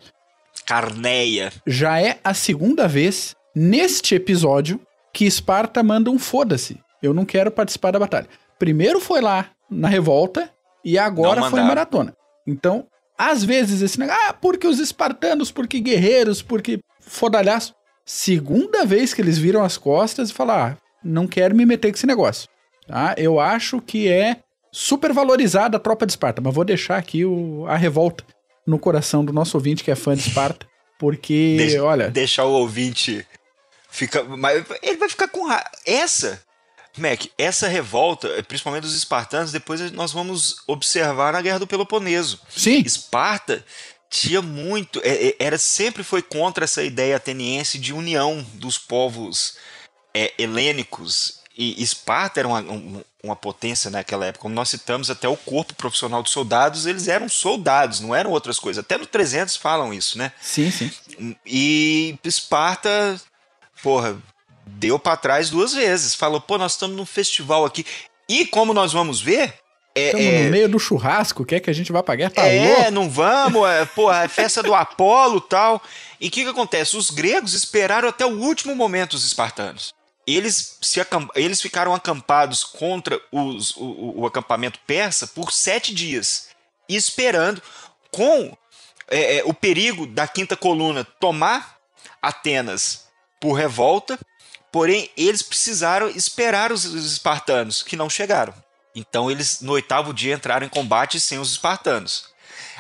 Carneia. Já é a segunda vez neste episódio que Esparta manda um foda-se. Eu não quero participar da batalha. Primeiro foi lá na revolta e agora foi em maratona. Então, às vezes esse negócio, ah, porque os espartanos, porque guerreiros, porque fodalhaço. Segunda vez que eles viram as costas e falaram: ah, não quero me meter com esse negócio. Tá? Eu acho que é super valorizada a tropa de Esparta, mas vou deixar aqui o, a revolta no coração do nosso ouvinte que é fã de Esparta, porque, (laughs) Deixa, olha... Deixar o ouvinte... Fica, mas ele vai ficar com raiva. Essa Mac, essa revolta, principalmente dos espartanos, depois nós vamos observar na Guerra do Peloponeso. Sim. Esparta tinha muito, é, é, era sempre foi contra essa ideia ateniense de união dos povos é, helênicos. E Esparta era uma, uma potência naquela época. Como nós citamos, até o corpo profissional dos soldados, eles eram soldados, não eram outras coisas. Até no 300 falam isso, né? Sim, sim. E Esparta, porra, deu para trás duas vezes. Falou, pô, nós estamos num festival aqui. E como nós vamos ver. Estamos é, no meio do churrasco, quer que a gente vá pra guerra? Tá é, louco? não vamos, é, pô, é festa do Apolo tal. E o que, que acontece? Os gregos esperaram até o último momento os espartanos. Eles, se eles ficaram acampados contra os, o, o, acampamento persa por sete dias, esperando com é, é, o perigo da quinta coluna tomar Atenas por revolta Porém, eles precisaram esperar os, espartanos, que não chegaram. Então, eles no oitavo dia entraram em combate sem os espartanos.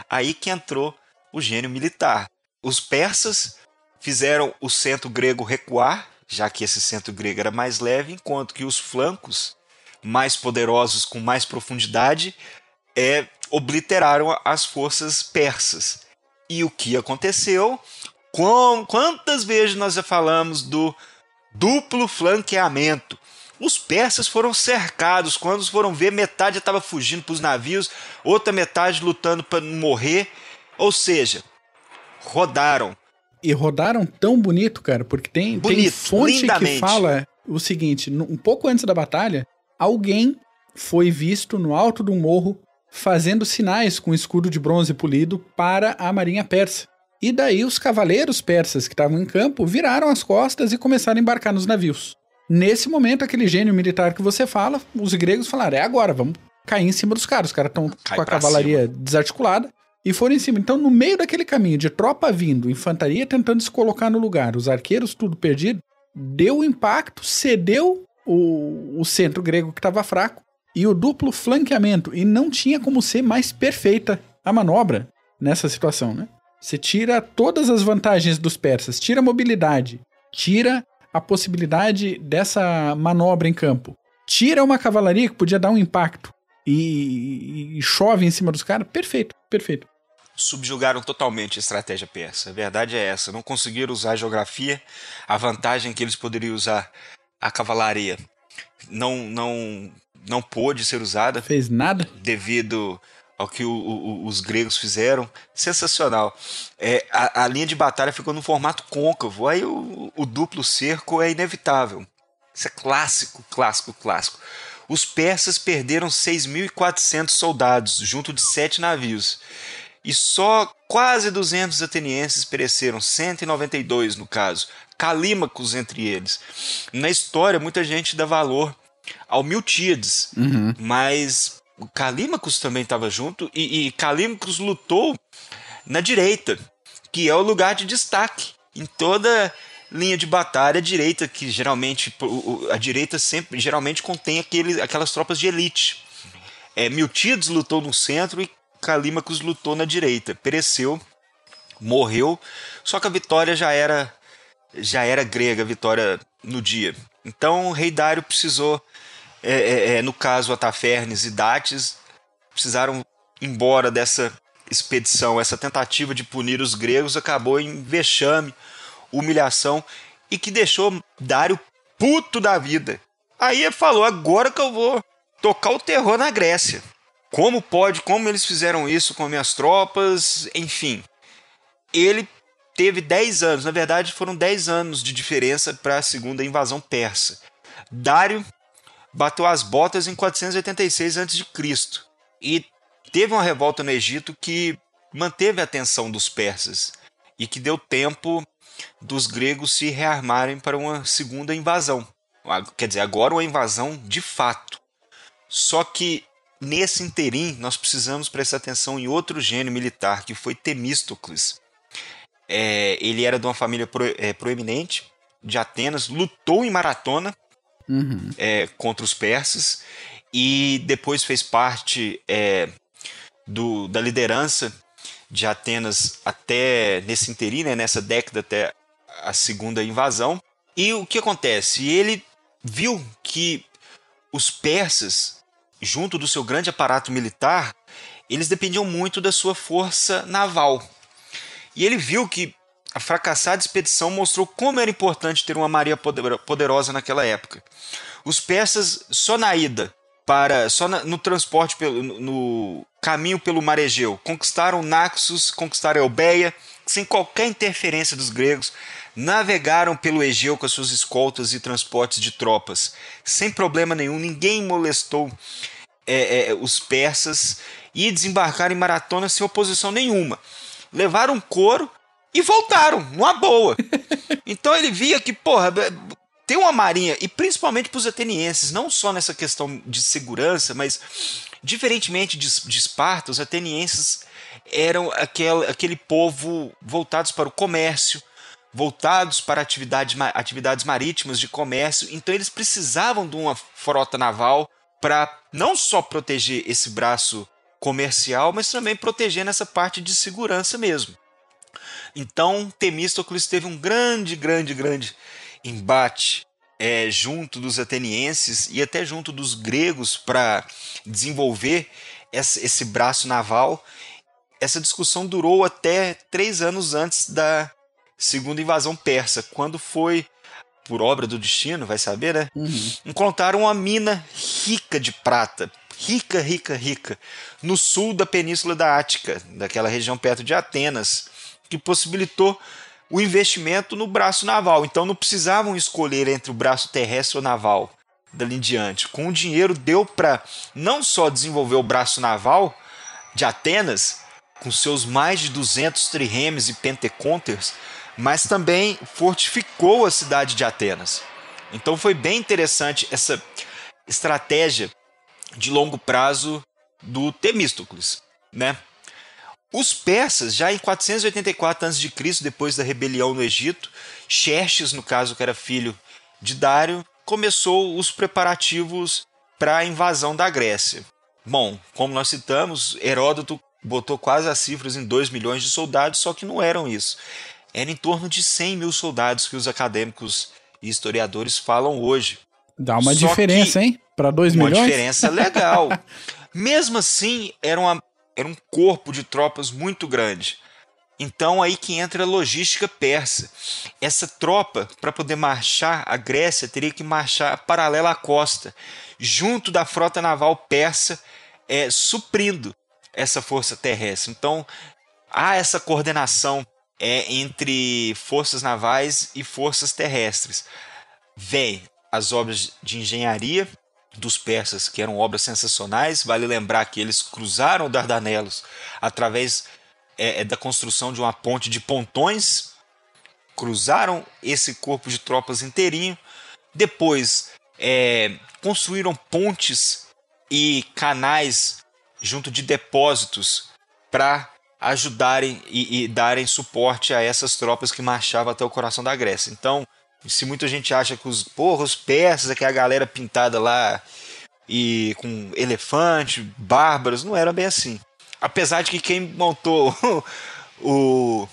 Aí que entrou o gênio militar. Os persas fizeram o centro grego recuar, já que esse centro grego era mais leve, enquanto que os flancos, mais poderosos, com mais profundidade, é, obliteraram as forças persas. E o que aconteceu? Quantas vezes nós já falamos do duplo flanqueamento. Os persas foram cercados. Quando foram ver, metade estava fugindo para os navios, outra metade lutando para não morrer. Ou seja, rodaram. E rodaram tão bonito, cara, porque tem, bonito, tem fonte lindamente. que fala o seguinte: um pouco antes da batalha, alguém foi visto no alto um morro fazendo sinais com escudo de bronze polido para a marinha persa. E daí os cavaleiros persas que estavam em campo viraram as costas e começaram a embarcar nos navios. Nesse momento, aquele gênio militar que você fala, os gregos falaram: é agora, vamos cair em cima dos caras. Os caras estão com a cavalaria cima. desarticulada e foram em cima. Então, no meio daquele caminho de tropa vindo, infantaria tentando se colocar no lugar, os arqueiros tudo perdido, deu impacto, cedeu o, o centro grego que estava fraco e o duplo flanqueamento. E não tinha como ser mais perfeita a manobra nessa situação, né? Você tira todas as vantagens dos persas, tira a mobilidade, tira a possibilidade dessa manobra em campo, tira uma cavalaria que podia dar um impacto e, e chove em cima dos caras. Perfeito, perfeito. Subjugaram totalmente a estratégia persa. A verdade é essa. Não conseguiram usar a geografia, a vantagem que eles poderiam usar a cavalaria não não não pôde ser usada. Fez nada? Devido ao que o, o, os gregos fizeram. Sensacional. É, a, a, linha de batalha ficou no formato côncavo, aí o, o duplo cerco é inevitável. Isso é clássico, clássico, clássico. Os persas perderam 6.400 soldados, junto de sete navios. E só quase 200 atenienses pereceram, 192 no caso, Calímacos entre eles. Na história, muita gente dá valor ao Miltíades, uhum. mas Calímacos também estava junto e, e Calímacos lutou na direita, que é o lugar de destaque em toda linha de batalha a direita que geralmente a direita sempre geralmente contém aquele, aquelas tropas de elite. É, Miltiades lutou no centro e Calímacos lutou na direita, pereceu, morreu, só que a vitória já era já era grega, a vitória no dia. Então o rei Dário precisou é, é, é, no caso Atafernes e Dates, precisaram embora dessa expedição. Essa tentativa de punir os gregos acabou em vexame, humilhação e que deixou Dário puto da vida. Aí ele falou: agora que eu vou tocar o terror na Grécia. Como pode, como eles fizeram isso com minhas tropas, enfim. Ele teve 10 anos, na verdade foram 10 anos de diferença para a segunda invasão persa. Dário bateu as botas em 486 a.C. e teve uma revolta no Egito que manteve a atenção dos persas e que deu tempo dos gregos se rearmarem para uma segunda invasão. Quer dizer, agora uma invasão de fato. Só que nesse interim nós precisamos prestar atenção em outro gênio militar que foi Temístocles. É, ele era de uma família pro, é, proeminente, de Atenas, lutou em maratona uhum. é, contra os persas e depois fez parte é, do, da liderança de Atenas até nesse interim, né, nessa década até a segunda invasão. E o que acontece? Ele viu que os persas, junto do seu grande aparato militar, eles dependiam muito da sua força naval. E ele viu que a fracassada expedição mostrou como era importante ter uma marinha poderosa naquela época. Os persas, só na ida, para só na, no transporte pelo, no caminho pelo mar Egeu, conquistaram Naxos, conquistaram Elbeia, sem qualquer interferência dos gregos, navegaram pelo Egeu com as suas escoltas e transportes de tropas, sem problema nenhum, ninguém molestou é, é, os persas e desembarcaram em maratona sem oposição nenhuma. Levaram couro e voltaram, numa boa. Então ele via que, porra, tem uma marinha, e principalmente para os atenienses, não só nessa questão de segurança, mas diferentemente de, de Esparta, os atenienses eram aquele, aquele povo voltados para o comércio, voltados para atividades, atividades marítimas de comércio, então eles precisavam de uma frota naval para não só proteger esse braço comercial, mas também proteger nessa parte de segurança mesmo. Então Temístocles teve um grande, grande, grande embate é, junto dos atenienses e até junto dos gregos para desenvolver esse, esse braço naval. Essa discussão durou até três anos antes da segunda invasão persa, quando foi por obra do destino, vai saber, né? Uhum. Encontraram uma mina rica de prata, rica, rica, rica, no sul da península da Ática, daquela região perto de Atenas, que possibilitou o investimento no braço naval. Então não precisavam escolher entre o braço terrestre ou naval dali em diante. Com o dinheiro deu para não só desenvolver o braço naval de Atenas, com seus mais de 200 triremes e penteconters, mas também fortificou a cidade de Atenas. Então foi bem interessante essa estratégia de longo prazo do Temístocles, né? Os persas, já em 484 a.C., depois da rebelião no Egito, Xerxes, no caso que era filho de Dário, começou os preparativos para a invasão da Grécia. Bom, como nós citamos, Heródoto botou quase as cifras em 2 milhões de soldados, só que não eram isso era em torno de 100 mil soldados que os acadêmicos e historiadores falam hoje. Dá uma Só diferença, hein? Para 2 milhões? Uma diferença legal. (laughs) Mesmo assim, era, uma, era um corpo de tropas muito grande. Então aí que entra a logística persa. Essa tropa, para poder marchar, a Grécia teria que marchar paralela à costa, junto da frota naval persa, é, suprindo essa força terrestre. Então há essa coordenação é entre forças navais e forças terrestres. Vem as obras de engenharia dos persas, que eram obras sensacionais. Vale lembrar que eles cruzaram o Dardanelos através é, é, da construção de uma ponte de pontões, cruzaram esse corpo de tropas inteirinho. Depois é, construíram pontes e canais junto de depósitos para ajudarem e, e, darem suporte a essas tropas que marchavam até o coração da Grécia. Então, se muita gente acha que os, porra, os persas, é que a galera pintada lá e com elefante, bárbaros, não era bem assim. Apesar de que quem montou (laughs) o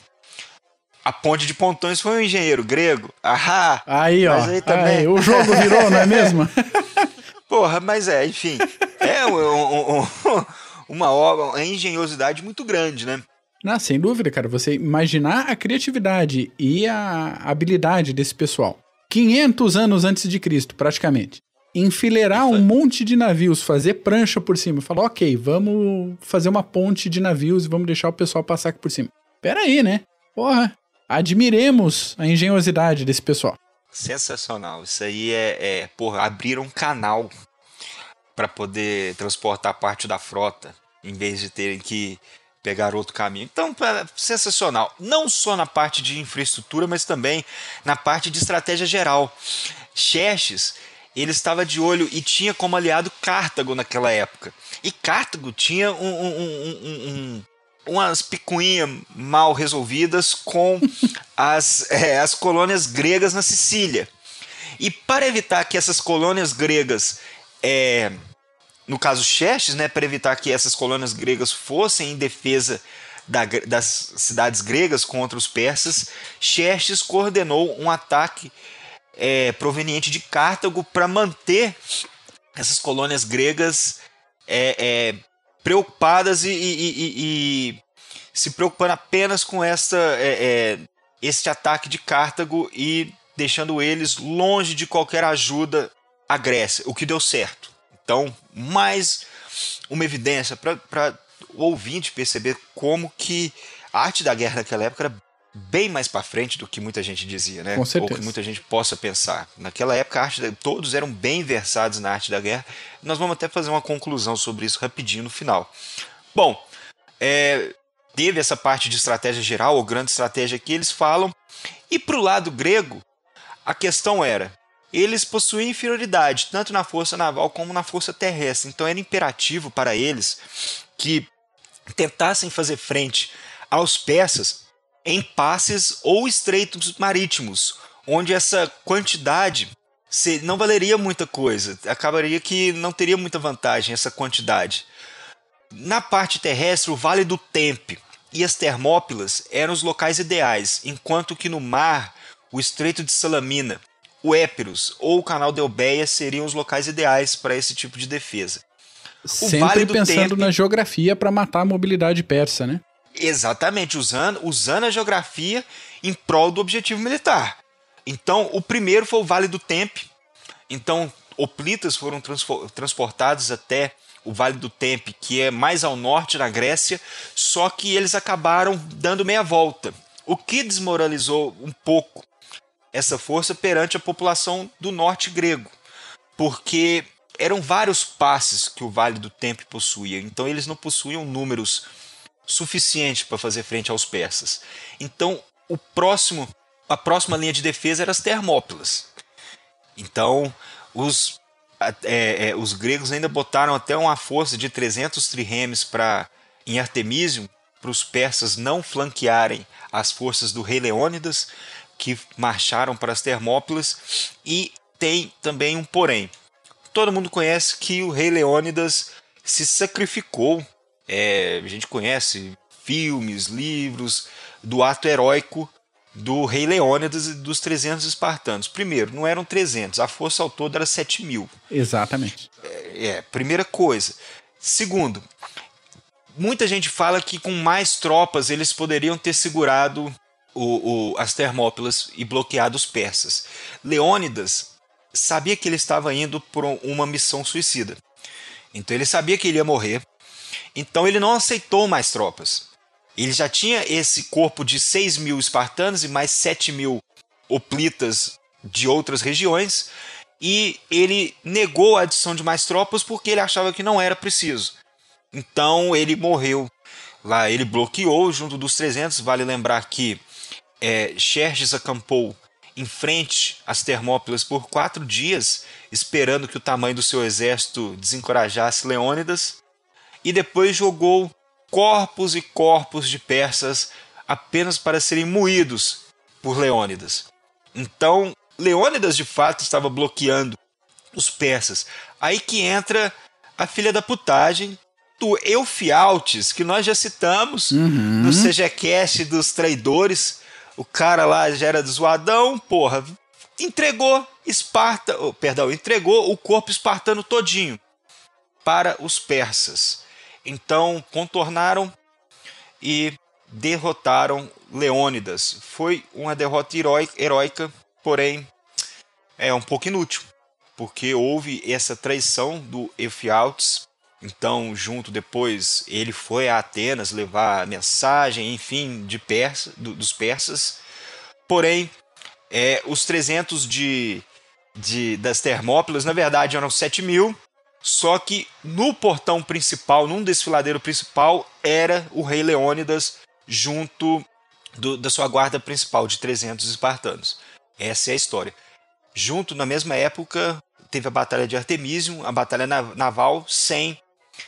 a ponte de pontões foi um engenheiro grego. Ahá! Aí, ó. Aí também... Aí, o jogo virou, não é mesmo? (laughs) Porra, mas é, enfim. É um, um, um, uma obra, uma engenhosidade muito grande, né? Não, sem dúvida, cara. Você imaginar a criatividade e a habilidade desse pessoal. 500 anos antes de Cristo, praticamente. Enfileirar um monte de navios, fazer prancha por cima. Falar, ok, vamos fazer uma ponte de navios e vamos deixar o pessoal passar aqui por cima. Pera aí, né? Porra, admiremos a engenhosidade desse pessoal. Sensacional. Isso aí é, é porra, abrir um canal para poder transportar parte da frota, em vez de terem que pegar outro caminho. Então, sensacional. Não só na parte de infraestrutura, mas também na parte de estratégia geral. Xerxes, ele estava de olho e tinha como aliado Cartago naquela época. E Cartago tinha um, um, um, um umas picuinhas mal resolvidas com (laughs) as, é, as colônias gregas na Sicília. E para evitar que essas colônias gregas, é, no caso Xerxes, né, para evitar que essas colônias gregas fossem em defesa da, das cidades gregas contra os persas, Xerxes coordenou um ataque é, proveniente de Cartago para manter essas colônias gregas é, é, preocupadas e, e, e, e, se preocupando apenas com esta, é, é, este ataque de Cartago e deixando eles longe de qualquer ajuda à Grécia, o que deu certo. Então, mais uma evidência para o ouvinte perceber como que a arte da guerra naquela época era bem mais para frente do que muita gente dizia, né? Ou que muita gente possa pensar. Naquela época, a arte da... todos eram bem versados na arte da guerra. Nós vamos até fazer uma conclusão sobre isso rapidinho no final. Bom, é... teve essa parte de estratégia geral, ou grande estratégia que eles falam. E para o lado grego, a questão era: eles possuíam inferioridade, tanto na força naval como na força terrestre. Então era imperativo para eles que tentassem fazer frente aos persas em passes ou estreitos marítimos, onde essa quantidade não valeria muita coisa, acabaria que não teria muita vantagem essa quantidade. Na parte terrestre, o Vale do Tempe e as Termópilas eram os locais ideais, enquanto que no mar, o Estreito de Salamina, o Épiros ou o Canal de Eubeia seriam os locais ideais para esse tipo de defesa. O Sempre vale pensando Tempe... na geografia para matar a mobilidade persa, né? Exatamente, usando, usando a geografia em prol do objetivo militar. Então, o primeiro foi o Vale do Tempe. Então, hoplitas foram transportados até o Vale do Tempe, que é mais ao norte na Grécia, só que eles acabaram dando meia volta, o que desmoralizou um pouco essa força perante a população do norte grego, porque eram vários passes que o Vale do Tempe possuía, então eles não possuíam números suficiente para fazer frente aos persas. Então, o próximo, a próxima linha de defesa era as Termópilas. Então, os, é, é, os gregos ainda botaram até uma força de 300 triremes para em Artemisium para os persas não flanquearem as forças do rei Leônidas, que marcharam para as Termópilas, e tem também um porém. Todo mundo conhece que o rei Leônidas se sacrificou é, a gente conhece filmes, livros do ato heróico do rei Leônidas e dos 300 espartanos. Primeiro, não eram 300, a força ao todo era 7 mil. Exatamente. É, é, primeira coisa. Segundo, muita gente fala que com mais tropas eles poderiam ter segurado o, o, as Termópilas e bloqueado os persas. Leônidas sabia que ele estava indo por uma missão suicida. Então ele sabia que ele ia morrer, então ele não aceitou mais tropas. Ele já tinha esse corpo de 6 mil espartanos e mais 7 mil hoplitas de outras regiões, e ele negou a adição de mais tropas porque ele achava que não era preciso. Então ele morreu lá, ele bloqueou junto dos 300. Vale lembrar que é, Xerxes acampou em frente às Termópilas por quatro dias, esperando que o tamanho do seu exército desencorajasse Leônidas e depois jogou corpos e corpos de persas apenas para serem moídos por Leônidas. Então, Leônidas de fato estava bloqueando os persas. Aí que entra a filha da putagem do Eufialtes, que nós já citamos uhum. no CGCast dos traidores. O cara lá já era zoadão, porra, entregou Esparta, oh, perdão, entregou o corpo espartano todinho para os persas. Então contornaram e derrotaram Leônidas. Foi uma derrota heróica, porém é um pouco inútil, porque houve essa traição do Efialtes. Então, junto depois, ele foi a Atenas levar a mensagem, enfim, de persa, do, dos persas. Porém, é, os 300 de, de, das Termópilas, na verdade, eram 7 mil, só que no portão principal, num desfiladeiro principal, era o rei Leônidas junto do, da sua guarda principal de 300 espartanos. Essa é a história. Junto, na mesma época, teve a Batalha de Artemisium, a Batalha Naval, sem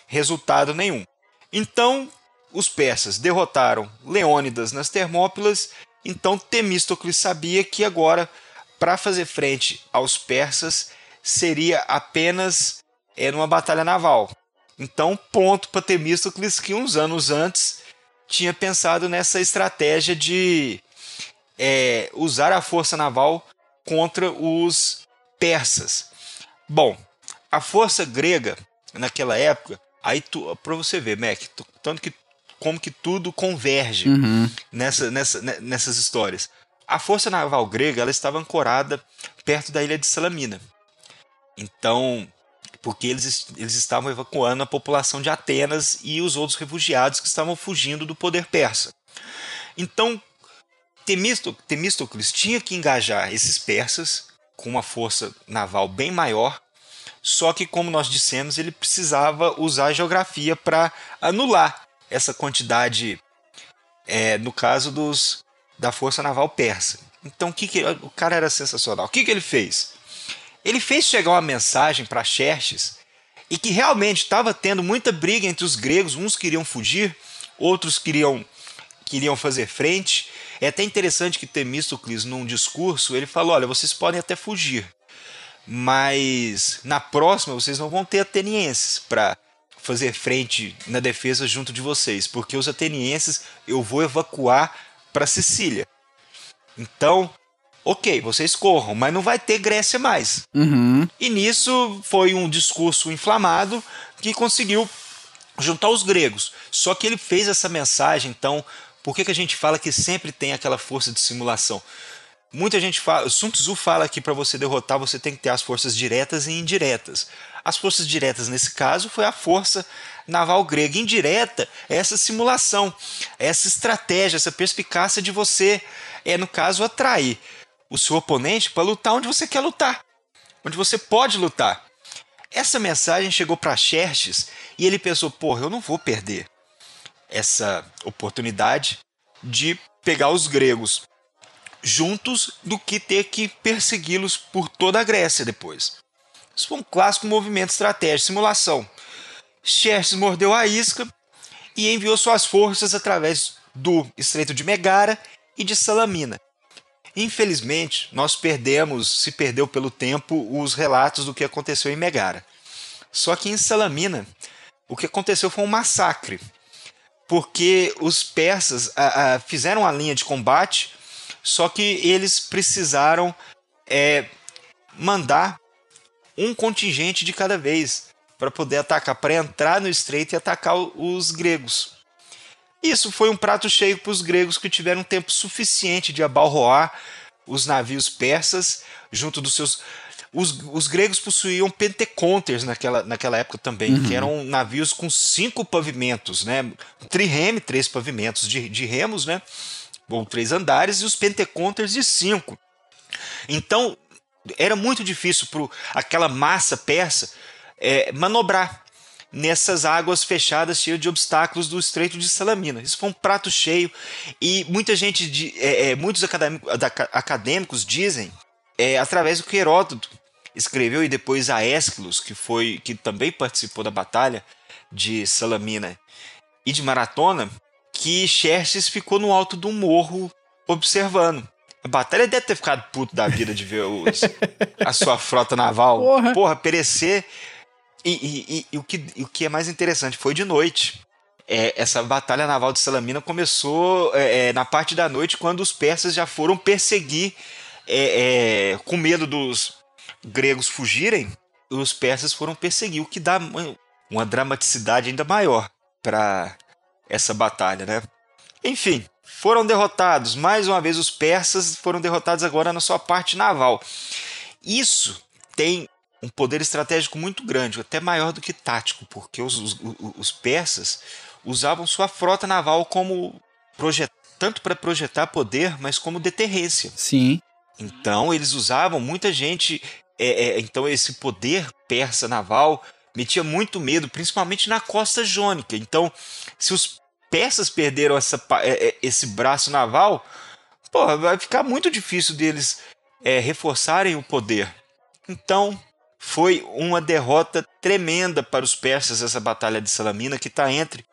resultado nenhum. Então, os persas derrotaram Leônidas nas Termópilas, então Temístocles sabia que agora, para fazer frente aos persas, seria apenas é, numa batalha naval. Então, ponto para Temístocles que uns anos antes tinha pensado nessa estratégia de é, usar a força naval contra os persas. Bom, a força grega naquela época, aí para você ver, Mac, tanto que como que tudo converge uhum. nessa, nessa, nessas histórias. A força naval grega ela estava ancorada perto da ilha de Salamina. Então, porque eles, eles estavam evacuando a população de Atenas e os outros refugiados que estavam fugindo do poder persa. Então, Temístocles tinha que engajar esses persas com uma força naval bem maior, só que, como nós dissemos, ele precisava usar a geografia para anular essa quantidade, é, no caso dos da força naval persa. Então o que, que o cara era sensacional. O que, que ele fez? Ele fez chegar uma mensagem para Xerxes e que realmente estava tendo muita briga entre os gregos. Uns queriam fugir, outros queriam queriam fazer frente. É até interessante que Temístocles, num discurso, ele falou: olha, vocês podem até fugir, mas na próxima vocês não vão ter atenienses para fazer frente na defesa junto de vocês, porque os atenienses eu vou evacuar para Sicília. Então, ok, vocês corram, mas não vai ter Grécia mais. Uhum. E nisso foi um discurso inflamado que conseguiu juntar os gregos. Só que ele fez essa mensagem, então, por que, que a gente fala que sempre tem aquela força de simulação? Muita gente fala, Sun Tzu fala que para você derrotar você tem que ter as forças diretas e indiretas. As forças diretas, nesse caso, foi a força naval grega. Indireta é essa simulação, é essa estratégia, essa perspicácia de você, é no caso, atrair o seu oponente para lutar onde você quer lutar, onde você pode lutar. Essa mensagem chegou para Xerxes e ele pensou: porra, eu não vou perder essa oportunidade de pegar os gregos juntos do que ter que persegui-los por toda a Grécia depois. Isso foi um clássico movimento estratégico, simulação. Xerxes mordeu a isca e enviou suas forças através do Estreito de Megara e de Salamina. Infelizmente, nós perdemos, se perdeu pelo tempo, os relatos do que aconteceu em Megara. Só que em Salamina, o que aconteceu foi um massacre, porque os persas a, a, fizeram a linha de combate, só que eles precisaram é, mandar um contingente de cada vez para poder atacar, para entrar no estreito e atacar os gregos. Isso foi um prato cheio para os gregos que tiveram tempo suficiente de abalroar os navios persas junto dos seus. Os, os gregos possuíam penteconters naquela, naquela época também, uhum. que eram navios com cinco pavimentos, né? Trireme, três pavimentos de, de remos, né? Ou três andares, e os penteconters de cinco. Então, era muito difícil para aquela massa persa é, manobrar nessas águas fechadas cheias de obstáculos do Estreito de Salamina. Isso foi um prato cheio e muita gente, de, é, é, muitos acadêmicos dizem, é, através do que Heródoto escreveu e depois a Aeschylus, que foi que também participou da batalha de Salamina e de Maratona, que Xerxes ficou no alto de um morro observando. A batalha deve ter ficado puto da vida de ver os, (laughs) a sua frota naval. Porra, Porra perecer. E, e, e, e, o que, o que é mais interessante, foi de noite. É, essa batalha naval de Salamina começou é, é, na parte da noite, quando os persas já foram perseguir, é, é, com medo dos gregos fugirem, os persas foram perseguir, o que dá uma dramaticidade ainda maior para essa batalha, né? Enfim, foram derrotados. Mais uma vez, os persas foram derrotados agora na sua parte naval. Isso tem um poder estratégico muito grande, até maior do que tático, porque os, os, os persas usavam sua frota naval como projet, tanto para projetar poder, mas como deterrência. Sim. Então eles usavam muita gente. É, é, então esse poder persa naval metia muito medo, principalmente na costa jônica. Então, se os persas perderam essa, é, é, esse braço naval, porra, vai ficar muito difícil deles é, reforçarem o poder. Então, foi uma derrota tremenda para os persas essa batalha de Salamina, que está entre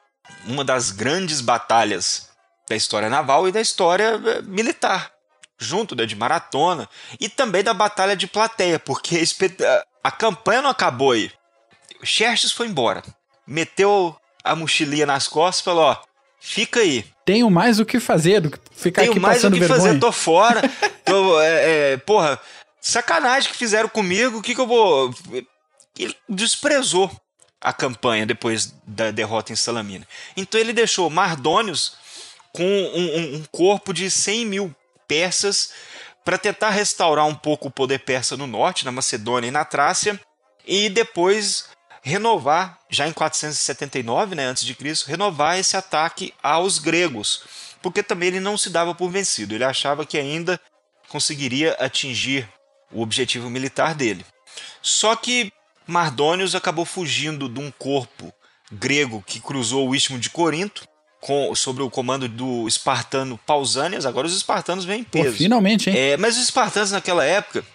uma das grandes batalhas da história naval e da história eh, militar, junto da de maratona e também da batalha de plateia, porque a campanha não acabou aí. Xerxes foi embora, meteu a mochilinha nas costas e falou: ó, fica aí. Tenho mais o que fazer do que ficar Tenho aqui mais passando o que vergonha. fazer, tô fora. (laughs) tô, é, é, porra, sacanagem que fizeram comigo, o que, que eu vou. Ele desprezou a campanha depois da derrota em Salamina. Então ele deixou Mardônios com um, um, um corpo de 100 mil persas para tentar restaurar um pouco o poder persa no norte, na Macedônia e na Trácia, e depois renovar, já em 479, né, antes de Cristo, renovar esse ataque aos gregos, porque também ele não se dava por vencido, ele achava que ainda conseguiria atingir o objetivo militar dele. Só que Mardônios acabou fugindo de um corpo grego que cruzou o istmo de Corinto, com, sobre o comando do espartano Pausanias. Agora os espartanos vêm em peso. Pô, finalmente, hein? É, mas os espartanos naquela época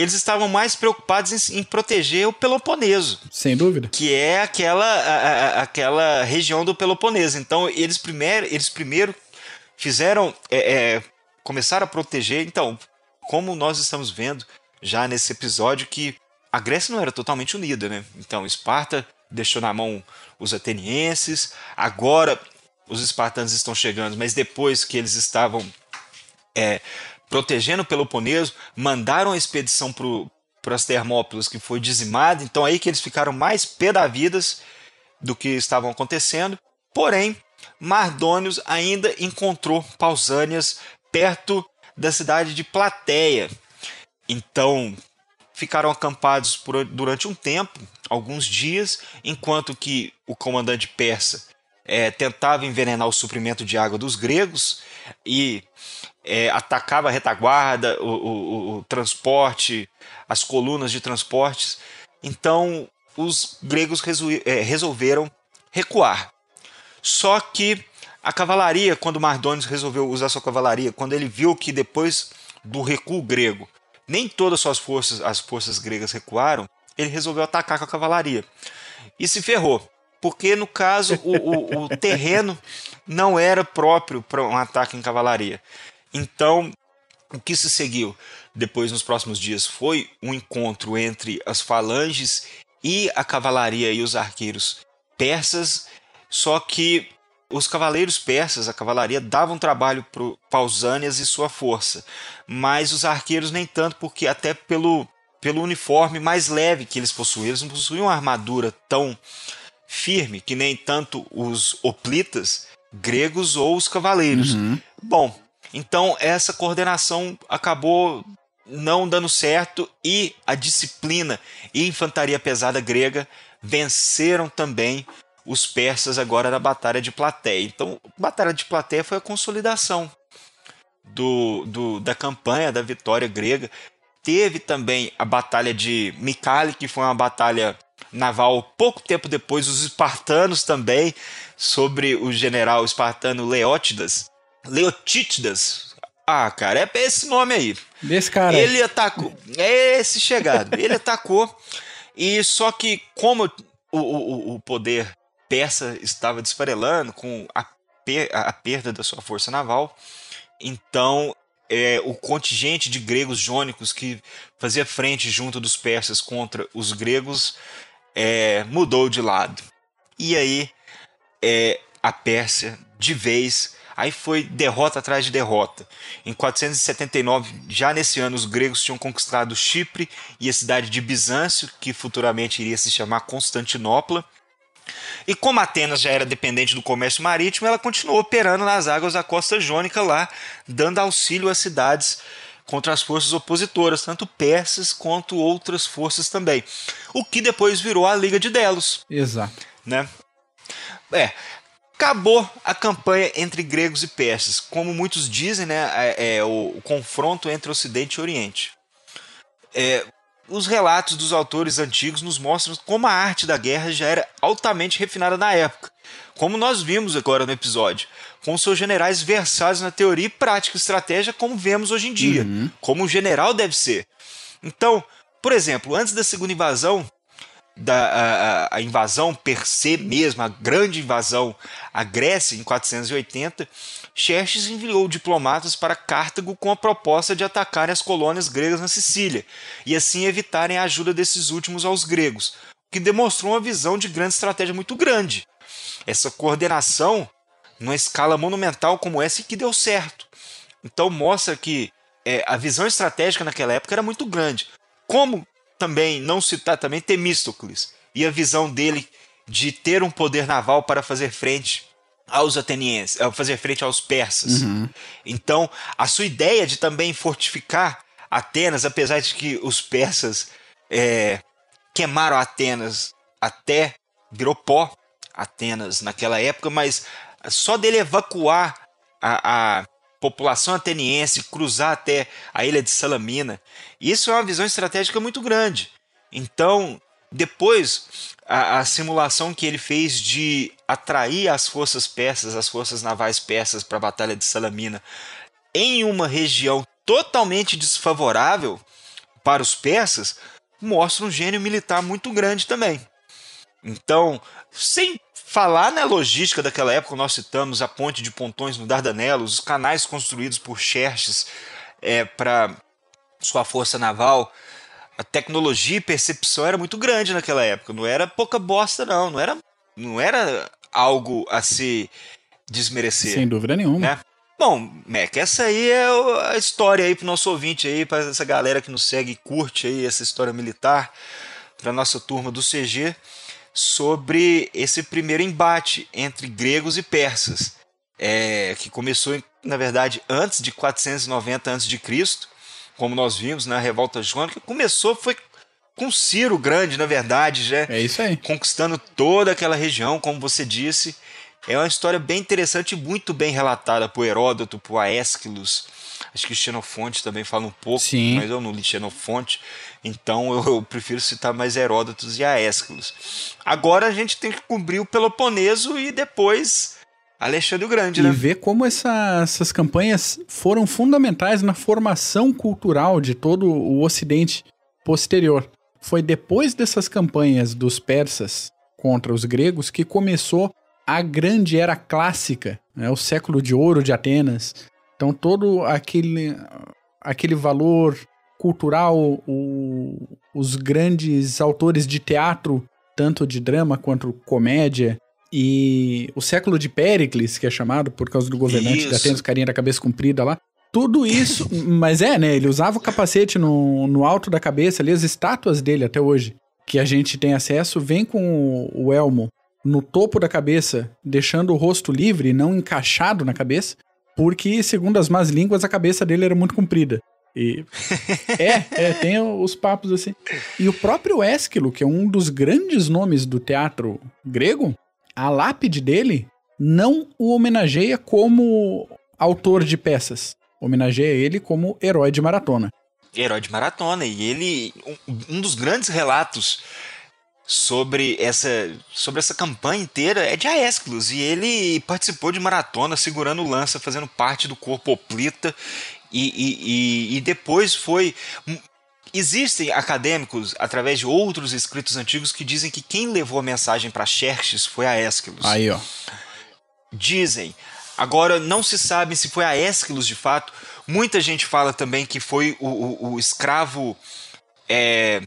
eles estavam mais preocupados em, em, proteger o Peloponeso. Sem dúvida. Que é aquela, a, a, aquela região do Peloponeso. Então, eles primeiro, eles primeiro fizeram. É, é, começaram a proteger. Então, como nós estamos vendo já nesse episódio, que a Grécia não era totalmente unida, né? Então, Esparta deixou na mão os atenienses. Agora, os espartanos estão chegando, mas depois que eles estavam. É, protegendo o Peloponeso, mandaram a expedição para as Termópilas, que foi dizimada, então aí que eles ficaram mais pé da do que estavam acontecendo. Porém, Mardônios ainda encontrou Pausânias perto da cidade de Plateia. Então, ficaram acampados por, durante um tempo, alguns dias, enquanto que o comandante persa é, tentava envenenar o suprimento de água dos gregos e é, atacava a retaguarda, o, o, o, transporte, as colunas de transportes. Então, os gregos é, resolveram recuar. Só que a cavalaria, quando Mardônios resolveu usar sua cavalaria, quando ele viu que depois do recuo grego, nem todas suas forças, as forças gregas recuaram, ele resolveu atacar com a cavalaria. E se ferrou, porque no caso o, o, o terreno não era próprio para um ataque em cavalaria. Então, o que se seguiu depois nos próximos dias foi um encontro entre as falanges e a cavalaria e os arqueiros persas, só que os cavaleiros persas, a cavalaria, davam trabalho para Pausânias e sua força, mas os arqueiros nem tanto, porque até pelo, pelo uniforme mais leve que eles possuíam, eles não possuíam uma armadura tão firme que nem tanto os hoplitas gregos ou os cavaleiros. Uhum. Bom, então essa coordenação acabou não dando certo e a disciplina e infantaria pesada grega venceram também os persas agora na Batalha de Plateia. Então, a Batalha de Plateia foi a consolidação do, do, da campanha da vitória grega. Teve também a Batalha de Micale, que foi uma batalha naval pouco tempo depois, os espartanos também, sobre o general espartano Leótidas, Leotítidas. Ah, cara, é esse nome aí. Desse cara. Ele atacou. É esse chegado. Ele atacou. E só que, como o, o, o poder persa estava desfarelando com a, per, a perda da sua força naval, então é, o contingente de gregos jônicos que fazia frente junto dos persas contra os gregos é, mudou de lado. E aí é, a Pérsia, de vez, Aí foi derrota atrás de derrota. Em 479, já nesse ano, os gregos tinham conquistado Chipre e a cidade de Bizâncio, que futuramente iria se chamar Constantinopla. E como Atenas já era dependente do comércio marítimo, ela continuou operando nas águas da costa jônica lá, dando auxílio às cidades contra as forças opositoras, tanto persas quanto outras forças também. O que depois virou a Liga de Delos. Exato. Né? É, acabou a campanha entre gregos e persas. Como muitos dizem, né, é, é o, o, confronto entre Ocidente e Oriente. É, os relatos dos autores antigos nos mostram como a arte da guerra já era altamente refinada na época, como nós vimos agora no episódio, com seus generais versados na teoria e prática estratégia, como vemos hoje em dia, uhum. como um general deve ser. Então, por exemplo, antes da segunda invasão, da a, a invasão per se mesmo, a grande invasão à Grécia em 480, Xerxes enviou diplomatas para Cartago com a proposta de atacarem as colônias gregas na Sicília e assim evitarem a ajuda desses últimos aos gregos, o que demonstrou uma visão de grande estratégia muito grande. Essa coordenação, numa escala monumental como essa, que deu certo. Então mostra que é, a visão estratégica naquela época era muito grande. Como também não citar também Temístocles e a visão dele de ter um poder naval para fazer frente aos atenienses, fazer frente aos persas. Uhum. Então, a sua ideia de também fortificar Atenas, apesar de que os persas é, queimaram Atenas até virou pó Atenas naquela época, mas só dele evacuar a, a população ateniense, cruzar até a ilha de Salamina, isso é uma visão estratégica muito grande. Então, depois, a, a, simulação que ele fez de atrair as forças persas, as forças navais persas para a Batalha de Salamina, em uma região totalmente desfavorável para os persas, mostra um gênio militar muito grande também. Então, sem falar na logística daquela época, nós citamos a ponte de pontões no Dardanelos, os canais construídos por Xerxes é, para sua força naval, a tecnologia e percepção era muito grande naquela época. Não era pouca bosta, não. Não era, não era algo a se desmerecer. Sem dúvida nenhuma. Né? Bom, Mac, essa aí é a história aí pro nosso ouvinte aí, para essa galera que nos segue e curte aí essa história militar, para nossa turma do CG, sobre esse primeiro embate entre gregos e persas, é, que começou, na verdade, antes de 490 a.C., como nós vimos na Revolta Jônica, começou foi com Ciro Grande, na verdade, já é isso aí. conquistando toda aquela região, como você disse. É uma história bem interessante e muito bem relatada por Heródoto, por Aeschylus. Acho que Xenofonte também fala um pouco, Sim. mas eu não li Xenofonte, então eu, eu prefiro citar mais Heródotos e Aeschylus. Agora a gente tem que cobrir o Peloponeso e depois Alexandre o Grande, e né? E ver como essa, essas campanhas foram fundamentais na formação cultural de todo o Ocidente posterior. Foi depois dessas campanhas dos persas contra os gregos que começou a grande era clássica, né? o século de ouro de Atenas. Então todo aquele, aquele valor cultural, o, os grandes autores de teatro, tanto de drama quanto comédia, e o século de Péricles, que é chamado por causa do governante isso. da Atenas, carinha da cabeça comprida lá. Tudo isso, (laughs) mas é, né? Ele usava o capacete no, no alto da cabeça ali, as estátuas dele até hoje, que a gente tem acesso, vem com o, o elmo no topo da cabeça, deixando o rosto livre, não encaixado na cabeça, porque, segundo as más línguas, a cabeça dele era muito comprida. E (laughs) é, é, tem os papos assim. E o próprio Ésquilo, que é um dos grandes nomes do teatro grego, a lápide dele não o homenageia como autor de peças, homenageia ele como herói de maratona. Herói de maratona, e ele. Um, um dos grandes relatos sobre essa, sobre essa campanha inteira é de Aeschylus, e ele participou de maratona segurando lança, fazendo parte do corpo oplita, e, e, e, e depois foi Existem acadêmicos, através de outros escritos antigos, que dizem que quem levou a mensagem para Xerxes foi Aeschylus. Aí, ó. Dizem. Agora, não se sabe se foi Aeschylus de fato. Muita gente fala também que foi o, o, o escravo é,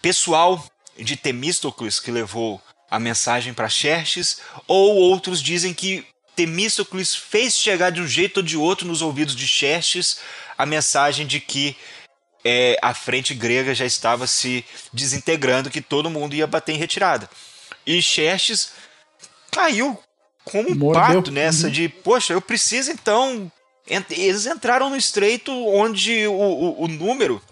pessoal de Temístocles que levou a mensagem para Xerxes, ou outros dizem que Temístocles fez chegar de um jeito ou de outro nos ouvidos de Xerxes a mensagem de que é, a frente grega já estava se desintegrando, que todo mundo ia bater em retirada. E Xerxes caiu como um Mordeu. pato nessa de, poxa, eu preciso então. Eles entraram no estreito onde o, o, o número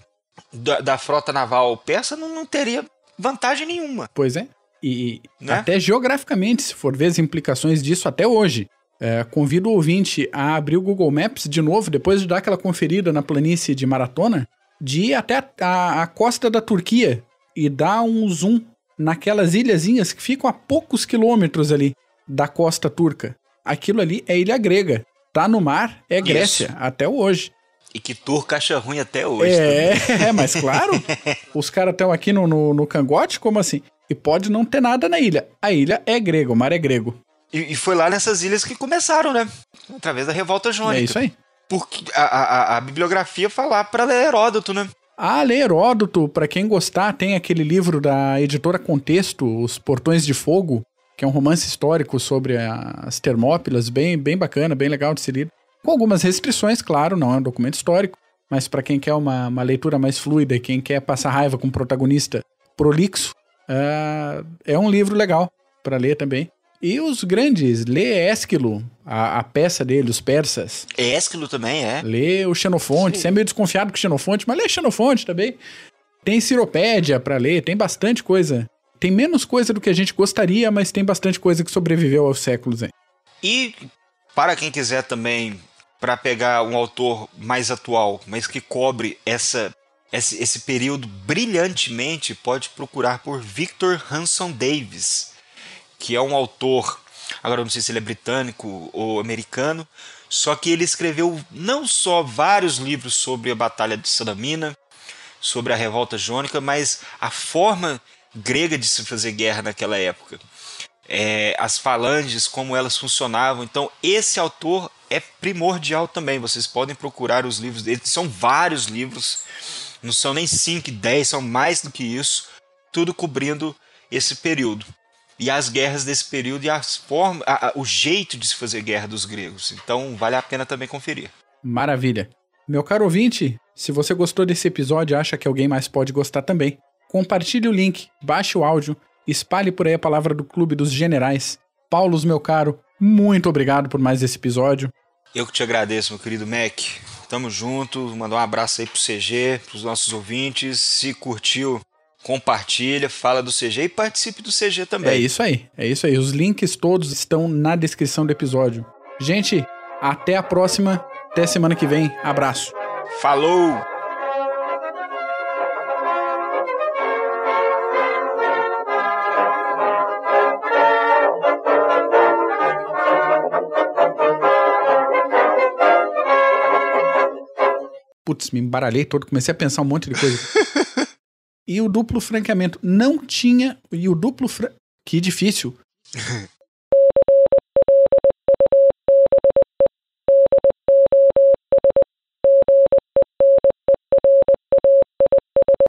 da, da, frota naval persa não, não, teria vantagem nenhuma. Pois é. E né? até geograficamente, se for ver as implicações disso até hoje. É, convido o ouvinte a abrir o Google Maps de novo, depois de dar aquela conferida na planície de maratona, de ir até a, a, a costa da Turquia e dar um zoom naquelas ilhazinhas que ficam a poucos quilômetros ali da costa turca. Aquilo ali é ilha grega. Tá no mar, é Grécia, Isso. até hoje. E que turca acha ruim até hoje. É, (laughs) é mas claro. os caras estão aqui no, no, no, cangote, como assim? E pode não ter nada na ilha. A ilha é grega, o mar é grego. E, e foi lá nessas ilhas que começaram, né? Através da revolta jônica. É isso aí. Porque a, a, a bibliografia falar para ler Heródoto, né? Ah, ler Heródoto, para quem gostar, tem aquele livro da editora Contexto, Os Portões de Fogo, que é um romance histórico sobre as Termópilas, bem, bem bacana, bem legal de se ler. Com algumas restrições, claro, não é um documento histórico, mas para quem quer uma, uma leitura mais fluida e quem quer passar raiva com um protagonista prolixo, uh, é um livro legal para ler também. E os grandes, lê Ésquilo, a, a, peça dele, os persas. É Ésquilo também, é? Lê o Xenofonte, Sim. você é meio desconfiado com o Xenofonte, mas lê Xenofonte também. Tem Ciropédia para ler, tem bastante coisa. Tem menos coisa do que a gente gostaria, mas tem bastante coisa que sobreviveu aos séculos. Hein? E para quem quiser também, para pegar um autor mais atual, mas que cobre essa esse, esse período brilhantemente, pode procurar por Victor Hanson Davis que é um autor, agora não sei se ele é britânico ou americano, só que ele escreveu não só vários livros sobre a Batalha de Salamina, sobre a Revolta Jônica, mas a forma grega de se fazer guerra naquela época. É, as falanges, como elas funcionavam. Então, esse autor é primordial também. Vocês podem procurar os livros dele. São vários livros, não são nem 5, 10, são mais do que isso, tudo cobrindo esse período e as guerras desse período e as formas, a, a, o jeito de se fazer guerra dos gregos. Então vale a pena também conferir. Maravilha. Meu caro ouvinte, se você gostou desse episódio e acha que alguém mais pode gostar também, compartilhe o link, baixe o áudio, espalhe por aí a palavra do Clube dos Generais. Paulos, meu caro, muito obrigado por mais esse episódio. Eu que te agradeço, meu querido Mac. Tamo junto, mandar um abraço aí pro CG, pros nossos ouvintes. Se curtiu, compartilha, fala do CG e participe do CG também. É isso aí, é isso aí. Os links todos estão na descrição do episódio. Gente, até a próxima, até semana que vem. Abraço. Falou! Putz, me embaralhei todo, comecei a pensar um monte de coisa. (laughs) E o duplo franqueamento não tinha. E o duplo. Fra... Que difícil. (laughs)